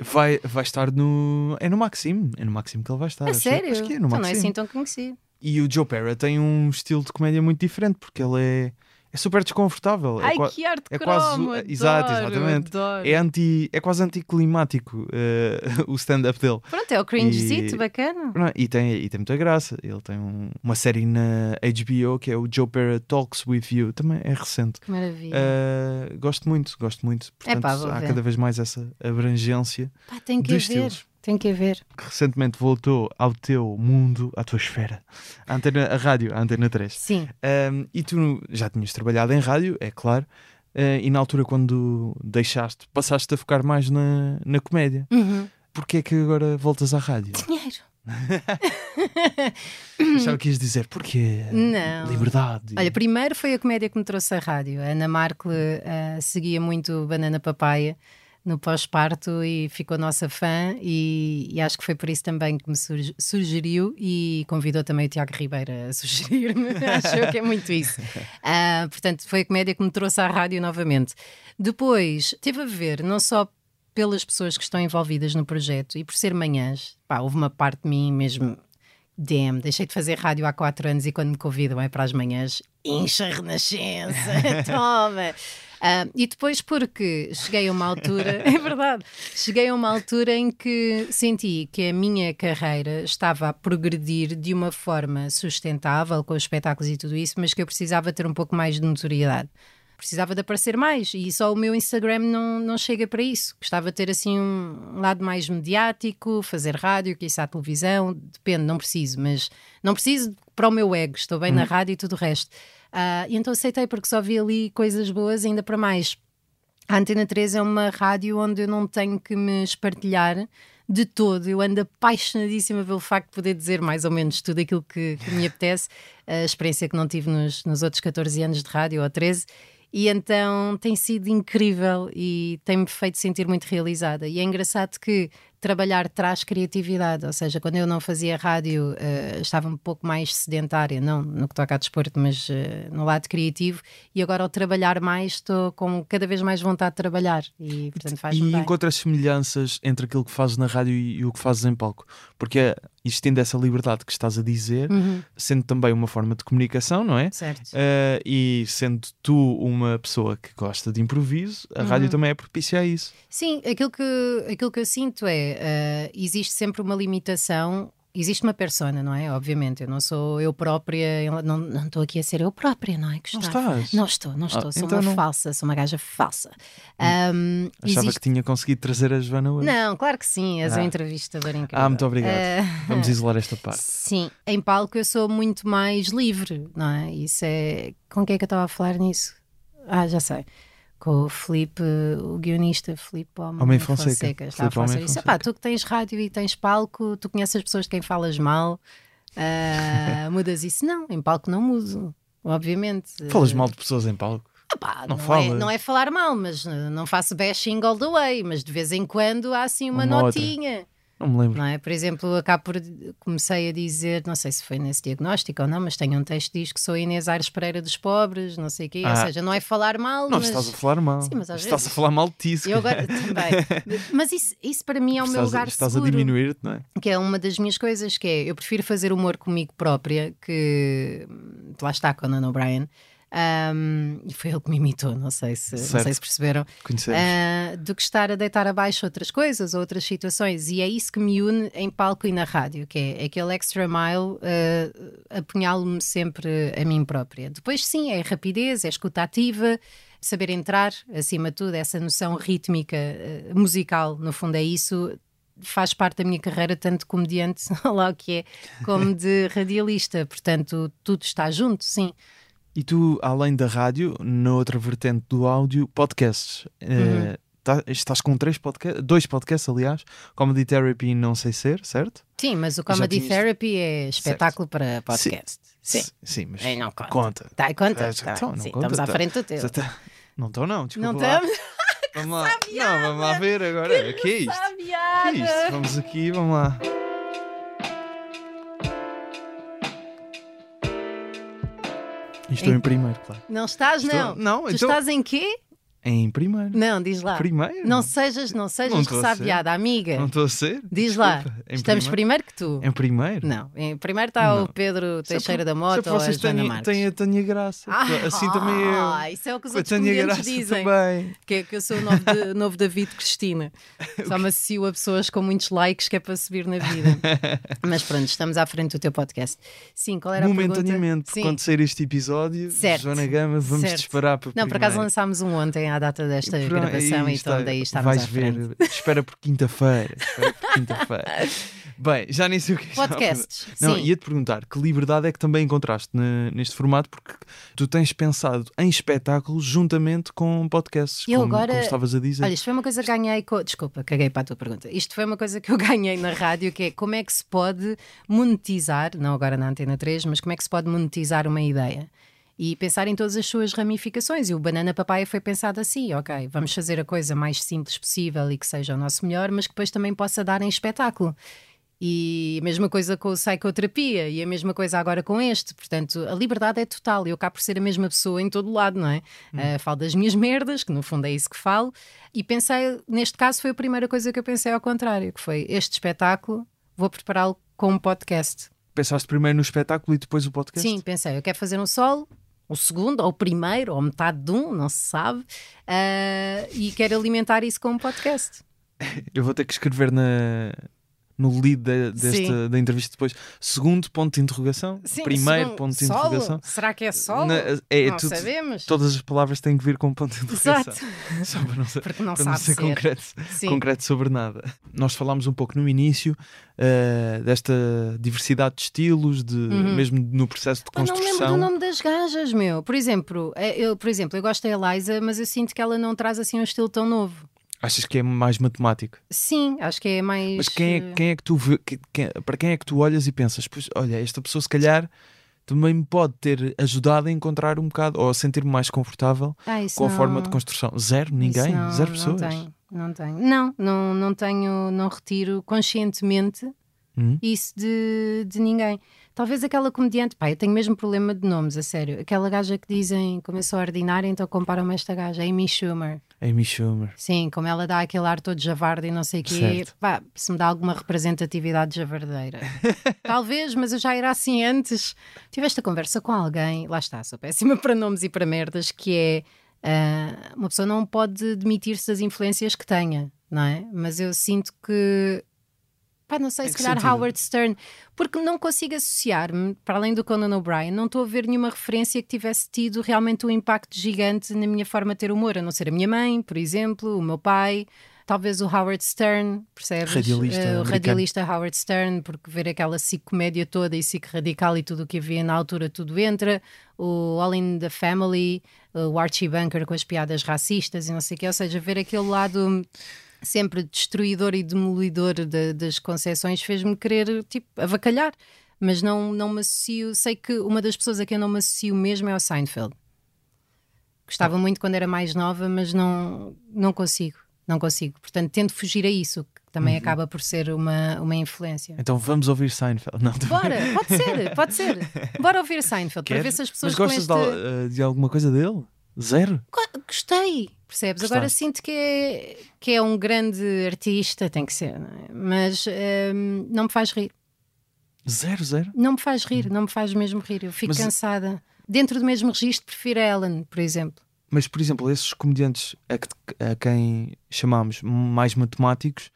Speaker 1: vai, vai estar no. É no Maxime. É no Maxime que ele vai estar.
Speaker 2: É
Speaker 1: acho-
Speaker 2: sério?
Speaker 1: Acho que é no
Speaker 2: então não é assim tão conhecido.
Speaker 1: E o Joe Pera tem um estilo de comédia muito diferente porque ele é, é super desconfortável. é
Speaker 2: Ai,
Speaker 1: qua-
Speaker 2: que arte
Speaker 1: é quase-
Speaker 2: adoro,
Speaker 1: exato, exatamente.
Speaker 2: adoro.
Speaker 1: é, anti, é quase anticlimático eh, o stand-up dele.
Speaker 2: Pronto, é o cringezito,
Speaker 1: E-
Speaker 2: bacana.
Speaker 1: Não, e, tem, e tem muita graça. Ele tem um- uma série na HBO que é o Joe Pera Talks With You, também é recente.
Speaker 2: Que maravilha.
Speaker 1: Uh, gosto muito, gosto muito. Portanto,
Speaker 2: Epá,
Speaker 1: há
Speaker 2: ver.
Speaker 1: cada vez mais essa abrangência
Speaker 2: Pá, tem que
Speaker 1: de
Speaker 2: haver.
Speaker 1: estilos.
Speaker 2: Tem que haver.
Speaker 1: que recentemente voltou ao teu mundo, à tua esfera, a, antena, a rádio, a Antena 3.
Speaker 2: Sim.
Speaker 1: Um, e tu já tinhas trabalhado em rádio, é claro, uh, e na altura quando deixaste, passaste a focar mais na, na comédia.
Speaker 2: Uhum.
Speaker 1: Porquê é que agora voltas à rádio?
Speaker 2: Dinheiro.
Speaker 1: Achava que ias dizer porquê?
Speaker 2: Não.
Speaker 1: Liberdade.
Speaker 2: Olha, primeiro foi a comédia que me trouxe à rádio. A Ana Markle ah, seguia muito Banana Papaya no pós-parto e ficou nossa fã e, e, acho que foi por isso também que me sugeriu e convidou também o Tiago Ribeiro a sugerir-me. acho que é muito isso. Uh, portanto, foi a comédia que me trouxe à rádio novamente. Depois, teve a ver não só pelas pessoas que estão envolvidas no projeto e por ser manhãs, pá, houve uma parte de mim mesmo damn, deixei de fazer rádio há quatro anos e quando me convidam é para as manhãs, incha a renascença, toma. Uh, e depois porque cheguei a uma altura, é verdade, cheguei a uma altura em que senti que a minha carreira estava a progredir de uma forma sustentável com os espetáculos e tudo isso, mas que eu precisava ter um pouco mais de notoriedade precisava de aparecer mais e só o meu Instagram não, não chega para isso. Gostava de ter assim um lado mais mediático, fazer rádio, que isso à televisão, depende, não preciso, mas não preciso para o meu ego, estou bem hum. na rádio e tudo o resto. Uh, e então aceitei porque só vi ali coisas boas, ainda para mais. A Antena 3 é uma rádio onde eu não tenho que me espartilhar de todo. Eu ando apaixonadíssima pelo facto de poder dizer mais ou menos tudo aquilo que, que me apetece, a experiência que não tive nos, nos outros 14 anos de rádio ou 13. E então tem sido incrível e tem-me feito sentir muito realizada. E é engraçado que trabalhar traz criatividade, ou seja, quando eu não fazia rádio uh, estava um pouco mais sedentária, não no que toca a desporto, mas uh, no lado criativo, e agora ao trabalhar mais estou com cada vez mais vontade de trabalhar e portanto faz
Speaker 1: E
Speaker 2: bem.
Speaker 1: encontras semelhanças entre aquilo que fazes na rádio e, e o que fazes em palco, porque existindo essa liberdade que estás a dizer, uhum. sendo também uma forma de comunicação, não é?
Speaker 2: Certo.
Speaker 1: Uh, e sendo tu uma pessoa que gosta de improviso, a uhum. rádio também é propícia a isso.
Speaker 2: Sim, aquilo que, aquilo que eu sinto é uh, existe sempre uma limitação. Existe uma persona, não é? Obviamente, eu não sou eu própria, não, não estou aqui a ser eu própria, não é?
Speaker 1: Que não estás?
Speaker 2: Não estou, não estou, ah, sou então uma não... falsa, sou uma gaja falsa.
Speaker 1: Um, Achava existe... que tinha conseguido trazer a Joana hoje.
Speaker 2: Não, claro que sim, és ah. uma entrevistadora incrível.
Speaker 1: Ah, muito obrigado. Uh... Vamos isolar esta parte.
Speaker 2: Sim, em palco eu sou muito mais livre, não é? Isso é. Com quem é que eu estava a falar nisso? Ah, já sei com o Felipe, o guionista Felipe Homem,
Speaker 1: Homem Fonseca.
Speaker 2: Fonseca. Estava a falar isso. tu que tens rádio e tens palco, tu conheces as pessoas de quem falas mal, uh, mudas isso? Não, em palco não mudo, obviamente.
Speaker 1: Falas mal de pessoas em palco?
Speaker 2: Epá, não, não, é, não, é, falar mal, mas não faço bashing all the way, mas de vez em quando há assim uma, uma notinha. Outra.
Speaker 1: Não me lembro.
Speaker 2: Não é? Por exemplo, acabo por comecei a dizer, não sei se foi nesse diagnóstico ou não, mas tenho um texto que diz que sou Inês Aires Pereira dos pobres, não sei o quê. Ah. Ou seja, não é falar mal.
Speaker 1: Não
Speaker 2: mas...
Speaker 1: estás a falar mal. Sim, mas às estás vezes... a falar mal de ti.
Speaker 2: Eu agora também. mas isso, isso para mim é o estás meu lugar
Speaker 1: estás
Speaker 2: seguro.
Speaker 1: Estás a diminuir-te, não é?
Speaker 2: Que é uma das minhas coisas, que é eu prefiro fazer humor comigo própria, que lá está com a Nana O'Brien um, e foi ele que me imitou, não sei se, não sei se perceberam, uh, do que estar a deitar abaixo outras coisas ou outras situações. E é isso que me une em palco e na rádio, que é aquele extra mile, uh, apunhá-lo-me sempre a mim própria. Depois, sim, é rapidez, é escuta ativa, saber entrar, acima de tudo, essa noção rítmica, uh, musical, no fundo é isso, faz parte da minha carreira, tanto de comediante, lá o que é, como de radialista. Portanto, tudo está junto, sim.
Speaker 1: E tu, além da rádio, na outra vertente do áudio, podcasts. Uhum. Uh, tá, estás com três podcasts, dois podcasts, aliás, Comedy Therapy e Não Sei Ser, certo?
Speaker 2: Sim, mas o Comedy Therapy é espetáculo certo. para podcast.
Speaker 1: Sim, sim, sim mas
Speaker 2: é, não conta.
Speaker 1: conta.
Speaker 2: Tá, conta. É, tá, então, sim, conta, estamos tá. à frente do teu.
Speaker 1: Tá. Não estou, não, desculpa.
Speaker 2: Não estamos?
Speaker 1: Vamos lá. Não, vamos lá ver agora. Que, que é isto? Que é isto? Vamos aqui, vamos lá. Estou em, em primeiro, claro.
Speaker 2: Não estás,
Speaker 1: Estou...
Speaker 2: não.
Speaker 1: Não,
Speaker 2: tu então... estás em quê?
Speaker 1: Em primeiro.
Speaker 2: Não, diz lá.
Speaker 1: Primeiro?
Speaker 2: Não sejas, não sejas ressabiada, amiga.
Speaker 1: Não estou a ser?
Speaker 2: Diz Desculpa. lá. Estamos primeiro? primeiro? que tu.
Speaker 1: Em primeiro?
Speaker 2: Não. Em primeiro está o Pedro Teixeira da Moto ou a Joana têm, Marques.
Speaker 1: Tem a Tânia Graça. Ah, assim também eu.
Speaker 2: Ah, isso é o que os outros comediantes dizem. Também. Que, é, que eu sou o novo, de, novo David Cristina. Só me associo a pessoas com muitos likes que é para subir na vida. Mas pronto, estamos à frente do teu podcast. Sim, qual era a pergunta?
Speaker 1: Momentaneamente, quando sair este episódio, certo. Joana Gama, vamos certo. disparar para
Speaker 2: Não, por acaso lançámos um ontem à data desta gravação, então daí estamos
Speaker 1: Vais ver, espera por quinta-feira. Espera por quinta-feira. Bem, já nem sei o que é
Speaker 2: Podcasts.
Speaker 1: Não,
Speaker 2: ia-te
Speaker 1: perguntar que liberdade é que também encontraste neste formato, porque tu tens pensado em espetáculos juntamente com podcasts, eu como, agora, como estavas a dizer.
Speaker 2: Olha, isto foi uma coisa que ganhei. Co... Desculpa, caguei para a tua pergunta. Isto foi uma coisa que eu ganhei na rádio, que é como é que se pode monetizar, não agora na Antena 3, mas como é que se pode monetizar uma ideia. E pensar em todas as suas ramificações. E o Banana Papaya foi pensado assim: ok, vamos fazer a coisa mais simples possível e que seja o nosso melhor, mas que depois também possa dar em espetáculo. E a mesma coisa com o psicoterapia e a mesma coisa agora com este. Portanto, a liberdade é total. Eu cá por ser a mesma pessoa em todo lado, não é?
Speaker 1: Hum.
Speaker 2: Uh, falo das minhas merdas, que no fundo é isso que falo. E pensei, neste caso, foi a primeira coisa que eu pensei ao contrário, que foi este espetáculo, vou prepará-lo com um podcast.
Speaker 1: Pensaste primeiro no espetáculo e depois o podcast?
Speaker 2: Sim, pensei, eu quero fazer um solo, o segundo, ou o primeiro, ou metade de um, não se sabe, uh, e quero alimentar isso com um podcast.
Speaker 1: Eu vou ter que escrever na, no lead de, desta, da entrevista depois. Segundo ponto de interrogação.
Speaker 2: Sim,
Speaker 1: primeiro
Speaker 2: segundo,
Speaker 1: ponto de
Speaker 2: solo?
Speaker 1: interrogação.
Speaker 2: Será que é solo?
Speaker 1: Na- é,
Speaker 2: não
Speaker 1: tudo-
Speaker 2: sabemos.
Speaker 1: Todas as palavras têm que vir com ponto de interrogação.
Speaker 2: Exato.
Speaker 1: Só para não ser,
Speaker 2: Porque não
Speaker 1: para não ser
Speaker 2: ser.
Speaker 1: concreto, concreto sobre nada. Nós falámos um pouco no início eh, desta diversidade de estilos, de, mesmo no processo de
Speaker 2: Pá, não me lembro
Speaker 1: construção.
Speaker 2: do nome das gajas, meu. Por exemplo, eh, eu, por exemplo, eu gosto da Eliza, mas eu sinto que ela não traz assim um estilo tão novo.
Speaker 1: Achas que é mais matemático?
Speaker 2: Sim, acho que é mais.
Speaker 1: Mas quem é, quem é que tu vê, que- quem- para quem é que tu olhas e pensas, pois, olha, esta pessoa se calhar também me pode ter ajudado a encontrar um bocado ou a sentir-me mais confortável
Speaker 2: Ah,
Speaker 1: com a
Speaker 2: não-
Speaker 1: forma de construção. Zero, ninguém,
Speaker 2: não-
Speaker 1: zero pessoas.
Speaker 2: Não tenho, não tenho. Não, não, não tenho, não retiro conscientemente
Speaker 1: Hum?
Speaker 2: isso de, de ninguém. Talvez aquela comediante, pá, eu tenho mesmo problema de nomes, a sério. Aquela gaja que dizem como eu sou ordinária, então comparam-me a esta gaja, Amy Schumer.
Speaker 1: Amy Schumer.
Speaker 2: Sim, como ela dá aquele ar todo javarde e não sei o quê, pá, se me dá alguma representatividade javardeira. Talvez, mas eu já era assim antes. Tive esta conversa com alguém, lá está, sou péssima para nomes e para merdas, que é ah, uma pessoa não pode demitir-se das influências que tenha, não é? Mas eu sinto que. Pá, não sei, se calhar
Speaker 1: sentido?
Speaker 2: Howard Stern, porque não consigo associar-me, para além do Conan O'Brien, não estou a ver nenhuma referência que tivesse tido realmente um impacto gigante na minha forma de ter humor, a não ser a minha mãe, por exemplo, o meu pai, talvez o Howard Stern, percebes?
Speaker 1: Radialista
Speaker 2: Eh, o
Speaker 1: americano.
Speaker 2: radialista Howard Stern, porque ver aquela psicomédia toda e psico radical e tudo o que havia na altura, tudo entra. O All in the Family, o Archie Bunker com as piadas racistas e não sei o quê, ou seja, ver aquele lado sempre destruidor e demolidor de- das concessões fez-me querer, tipo, avacalhar. Mas não, não me associo. Sei que uma das pessoas a quem eu não me associo mesmo é o Seinfeld. Gostava muito quando era mais nova, mas não, não consigo. Não consigo. Portanto, tento fugir a isso, que também acaba por ser uma, uma influência.
Speaker 1: Então vamos ouvir Seinfeld. Não,
Speaker 2: Bora, pode ser, pode ser. Bora ouvir Seinfeld para
Speaker 1: Queres?
Speaker 2: ver se as pessoas
Speaker 1: Mas gostas
Speaker 2: este...
Speaker 1: de, eh, de alguma coisa dele? Zero?
Speaker 2: Go- Gostei, percebes? Agora sinto que é, que é um grande artista, tem que ser, não é? mas hum, não me faz rir.
Speaker 1: Zero, zero?
Speaker 2: Não me faz rir, não me faz mesmo rir. Eu fico
Speaker 1: Mas-
Speaker 2: cansada. Dentro do mesmo registro, prefiro a Ellen, por exemplo.
Speaker 1: Mas, por exemplo, esses comediantes a, que- a quem chamamos mais matemáticos,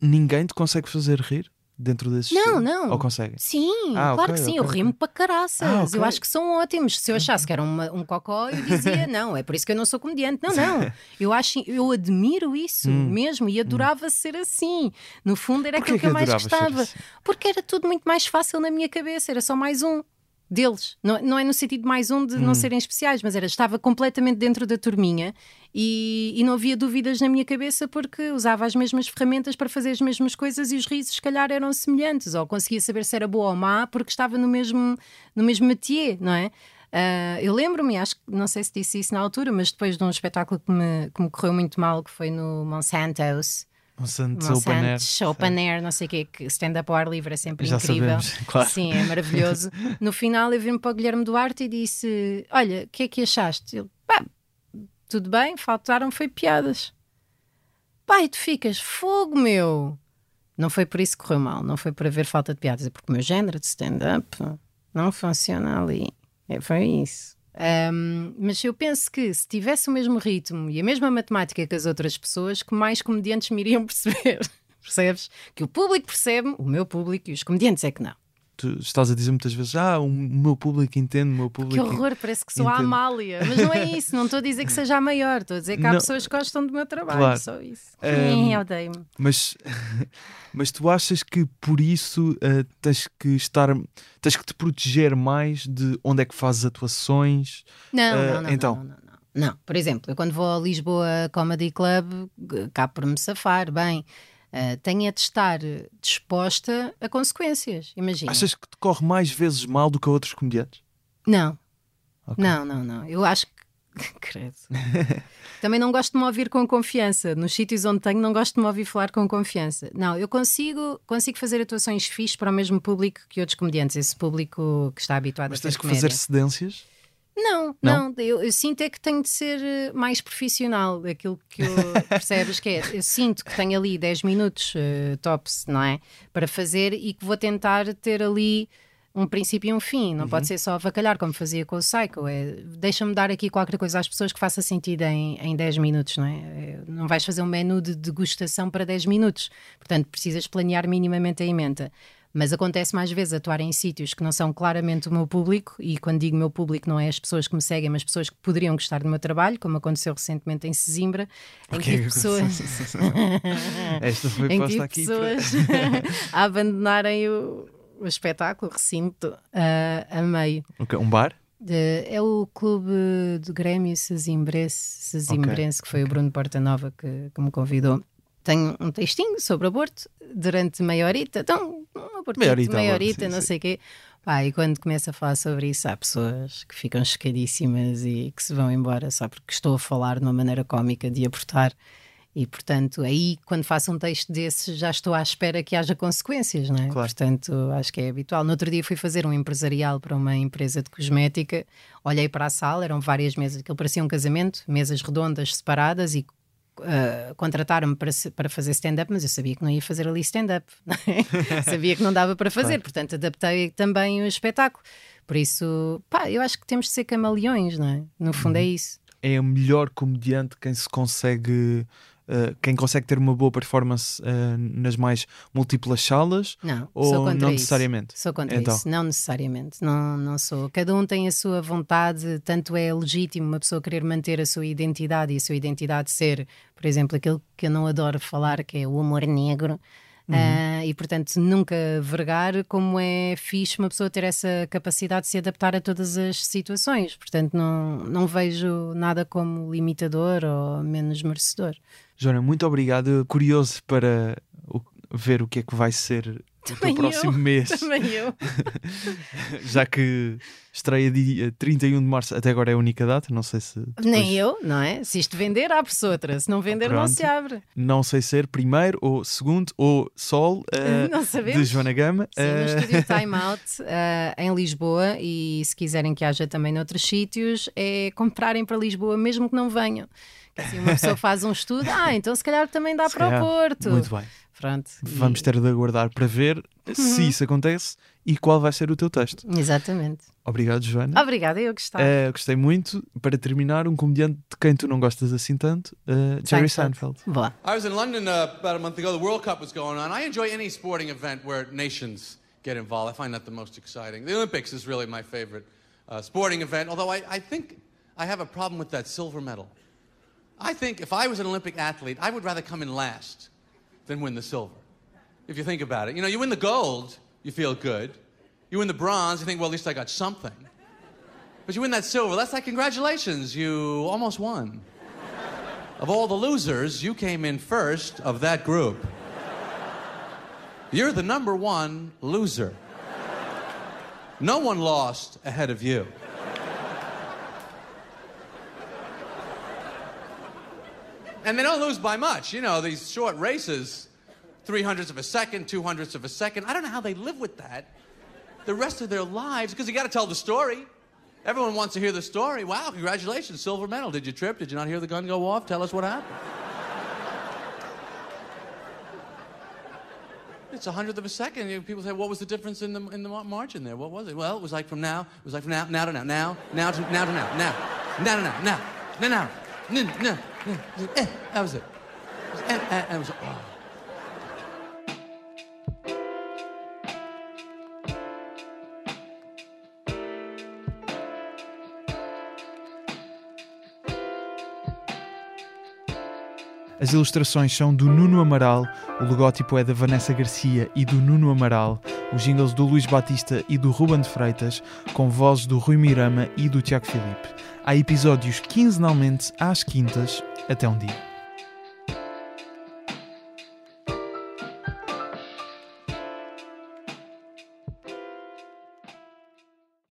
Speaker 1: ninguém te consegue fazer rir dentro desses
Speaker 2: Não, não.
Speaker 1: Ou consegue?
Speaker 2: Sim,
Speaker 1: Ah,
Speaker 2: claro
Speaker 1: ok,
Speaker 2: que sim.
Speaker 1: ok,
Speaker 2: eu rimo para caraças.
Speaker 1: Ah, ok.
Speaker 2: Eu acho que são ótimos. Se eu achasse que era uma- um cocó, eu dizia não, é por isso que eu não sou comediante. Não, não. Eu acho, eu admiro isso mesmo e adorava ser assim. No fundo, era
Speaker 1: Hum. Porquê
Speaker 2: aquilo que eu
Speaker 1: que
Speaker 2: mais
Speaker 1: adoravas ser
Speaker 2: gostava.
Speaker 1: assim?
Speaker 2: Porque era tudo muito mais fácil na minha cabeça, era só mais um. Deles, não, não é no sentido mais um de
Speaker 1: Hum.
Speaker 2: não serem especiais, mas era estava completamente dentro da turminha e, e não havia dúvidas na minha cabeça porque usava as mesmas ferramentas para fazer as mesmas coisas e os risos, se calhar, eram semelhantes, ou conseguia saber se era boa ou má porque estava no mesmo, no mesmo métier, não é? Ah, eu lembro-me, acho que não sei se disse isso na altura, mas depois de um espetáculo que me, que me correu muito mal, que foi no Monsanto's,
Speaker 1: Monsanto Open Air.
Speaker 2: Monsanto's Open Air, não sei o quê, que stand-up ao ar livre é sempre
Speaker 1: Já
Speaker 2: incrível.
Speaker 1: sabemos, claro.
Speaker 2: Sim, é maravilhoso. No final eu vim para o Guilherme Duarte e disse: Olha, o que é que achaste? Ele, pá, tudo bem, faltaram foi piadas. Pai, tu ficas fogo, meu. Não foi por isso que correu mal, não foi por haver falta de piadas, é porque o meu género de stand-up não funciona ali. É, foi isso. Ahm, mas eu penso que se tivesse o mesmo ritmo e a mesma matemática que as outras pessoas, que mais comediantes me iriam perceber. Percebes? Que o público percebe, o meu público e os comediantes é que não.
Speaker 1: Tu estás a dizer muitas vezes, ah, o meu público entende, o meu
Speaker 2: Que
Speaker 1: público.
Speaker 2: horror, parece que sou a
Speaker 1: Entendo.
Speaker 2: Amália. Mas não é isso, não estou a dizer que seja a maior, estou a dizer que há
Speaker 1: Não.
Speaker 2: pessoas que gostam do meu trabalho,
Speaker 1: Claro.
Speaker 2: só isso.
Speaker 1: Ahm,
Speaker 2: Sim, odeio-me.
Speaker 1: Mas, mas tu achas que por isso eh, tens que estar, tens que te proteger mais de onde é que fazes atuações?
Speaker 2: Não,
Speaker 1: Ah,
Speaker 2: não, não,
Speaker 1: então.
Speaker 2: não, não, não, não. Por exemplo, eu quando vou a Lisboa Comedy Club, cá por me safar, bem, ah, tenho é de estar disposta a consequências, imagina.
Speaker 1: Achas que te corre mais vezes mal do que a outros comediantes?
Speaker 2: Não,
Speaker 1: Ok.
Speaker 2: Não, não, não. Eu acho que. Credo. Também não gosto de me ouvir com confiança. Nos sítios onde tenho, não gosto de me ouvir falar com confiança. Não, eu consigo, consigo fazer atuações fixes para o mesmo público que outros comediantes, esse público que está habituado
Speaker 1: Mas
Speaker 2: a
Speaker 1: tens
Speaker 2: ter
Speaker 1: que
Speaker 2: comédia.
Speaker 1: fazer cedências?
Speaker 2: Não,
Speaker 1: Não?
Speaker 2: não, eu, eu sinto é que tenho de ser eh, mais profissional aquilo que eu percebes que é. Eu sinto que tenho ali 10 minutos eh, tops, não é? Para fazer e que vou tentar ter ali um princípio e um fim. Não
Speaker 1: Uhum.
Speaker 2: pode ser só avacalhar como fazia com o Psycho. É, Deixa-me dar aqui qualquer coisa às pessoas que faça sentido em, em 10 minutos, não é? É, Não vais fazer um menu de degustação para 10 minutos. Portanto, precisas planear minimamente a emenda. Mas acontece mais vezes atuar em sítios que não são claramente o meu público, e quando digo meu público não é as pessoas que me seguem, mas pessoas que poderiam gostar do meu trabalho, como aconteceu recentemente em Sesimbra, em que
Speaker 1: Ok.
Speaker 2: tive pessoas,
Speaker 1: Esta foi
Speaker 2: em que
Speaker 1: aqui. para-
Speaker 2: pessoas a abandonarem o, o espetáculo, o recinto, a, a meio.
Speaker 1: Ok, Um bar?
Speaker 2: De- é o clube do Grêmio Sesimbrense, Sesimbrense que foi o Bruno Portanova que, que me convidou. Tenho um textinho sobre aborto durante meia horita, então um aborto
Speaker 1: Meia horita,
Speaker 2: meia horita, não
Speaker 1: sim.
Speaker 2: sei o quê. Pá, e quando começo a falar sobre isso, há pessoas que ficam chocadíssimas e que se vão embora só porque estou a falar de uma maneira cómica de abortar. E, portanto, aí, quando faço um texto desses, já estou à espera que haja consequências, não é?
Speaker 1: Claro.
Speaker 2: Portanto, acho que é habitual. No outro dia fui fazer um empresarial para uma empresa de cosmética, olhei para a sala, eram várias mesas, aquilo parecia um casamento, mesas redondas separadas e ah, contrataram-me para, para fazer stand-up, mas eu sabia que não ia fazer ali stand-up, é? sabia que não dava para fazer, portanto adaptei também o espetáculo. Por isso, pá, eu acho que temos de ser camaleões, não é? No fundo
Speaker 1: Uhum.
Speaker 2: é isso.
Speaker 1: É o melhor comediante quem se consegue. Uh, quem consegue ter uma boa performance uh, nas mais múltiplas salas
Speaker 2: Não,
Speaker 1: ou não
Speaker 2: isso.
Speaker 1: necessariamente?
Speaker 2: Sou contra
Speaker 1: Então.
Speaker 2: isso, não necessariamente. Não, não sou. Cada um tem a sua vontade, tanto é legítimo uma pessoa querer manter a sua identidade e a sua identidade ser, por exemplo, aquilo que eu não adoro falar, que é o humor negro.
Speaker 1: Uhum.
Speaker 2: Ah, e portanto nunca vergar como é fixe uma pessoa ter essa capacidade de se adaptar a todas as situações portanto não, não vejo nada como limitador ou menos merecedor
Speaker 1: Joana, muito obrigado. Curioso para o- ver o que é que vai ser o teu
Speaker 2: Também
Speaker 1: próximo
Speaker 2: eu.
Speaker 1: mês,
Speaker 2: também eu
Speaker 1: já que estreia dia 31 de março, até agora é a única data, não sei se. depois-
Speaker 2: nem eu, não é? Se isto vender, abre-se outra. Se não vender, não
Speaker 1: Pronto.
Speaker 2: se abre.
Speaker 1: Não sei ser primeiro ou segundo ou sol
Speaker 2: Não
Speaker 1: de. Joana Gama.
Speaker 2: Sim, no
Speaker 1: Eh,
Speaker 2: estúdio Time Out eh, em Lisboa e se quiserem que haja também noutros sítios, é comprarem para Lisboa, mesmo que não venham. Que assim uma pessoa faz um estudo, ah, então se calhar também dá
Speaker 1: se
Speaker 2: para
Speaker 1: calhar.
Speaker 2: o Porto.
Speaker 1: Muito bem.
Speaker 2: Pronto. e-
Speaker 1: Vamos ter de aguardar para ver se isso acontece e qual vai ser o teu texto.
Speaker 2: Exatamente.
Speaker 1: Obrigado, Joana.
Speaker 2: Obrigada, eu gostava.
Speaker 1: Eh, gostei muito. Para terminar, um comediante de quem tu não gostas assim tanto, eh, Jerry
Speaker 2: Seinfeld.
Speaker 1: Seinfeld.
Speaker 2: Boa.
Speaker 5: I was in London uh, about a month ago. The World Cup was going on. I enjoy any sporting event where nations get involved. I find that the most exciting. The Olympics is really my favorite uh, sporting event, although I, I think I have a problem with that silver medal. I think if I was an Olympic athlete, I would rather come in last than win the silver. If you think about it, you know, you win the gold, you feel good. You win the bronze, you think, well, at least I got something. But you win that silver, that's like, congratulations, you almost won. Of all the losers, you came in first of that group. You're the number one loser. No one lost ahead of you. And they don't lose by much. You know, these short races, three hundredths of a second, two hundredths of a second. I don't know how they live with that the rest of their lives because you got to tell the story. Everyone wants to hear the story. Wow, congratulations, silver medal. Did you trip? Did you not hear the gun go off? Tell us what happened. It's a hundredth of a second. You know, People say, "What was the difference in the in the margin there? What was it?" Well, it was like from now. It was like from now, now to now, now, now to now to now, now, now to now, now, now, now, no, no,
Speaker 1: As ilustrações são do Nuno Amaral, o logótipo é da Vanessa Garcia e do Nuno Amaral, os jingles do Luís Batista e do Ruben de Freitas, com vozes do Rui Mirama e do Tiago Filipe. Há episódios quinzenalmente às quintas, até um dia.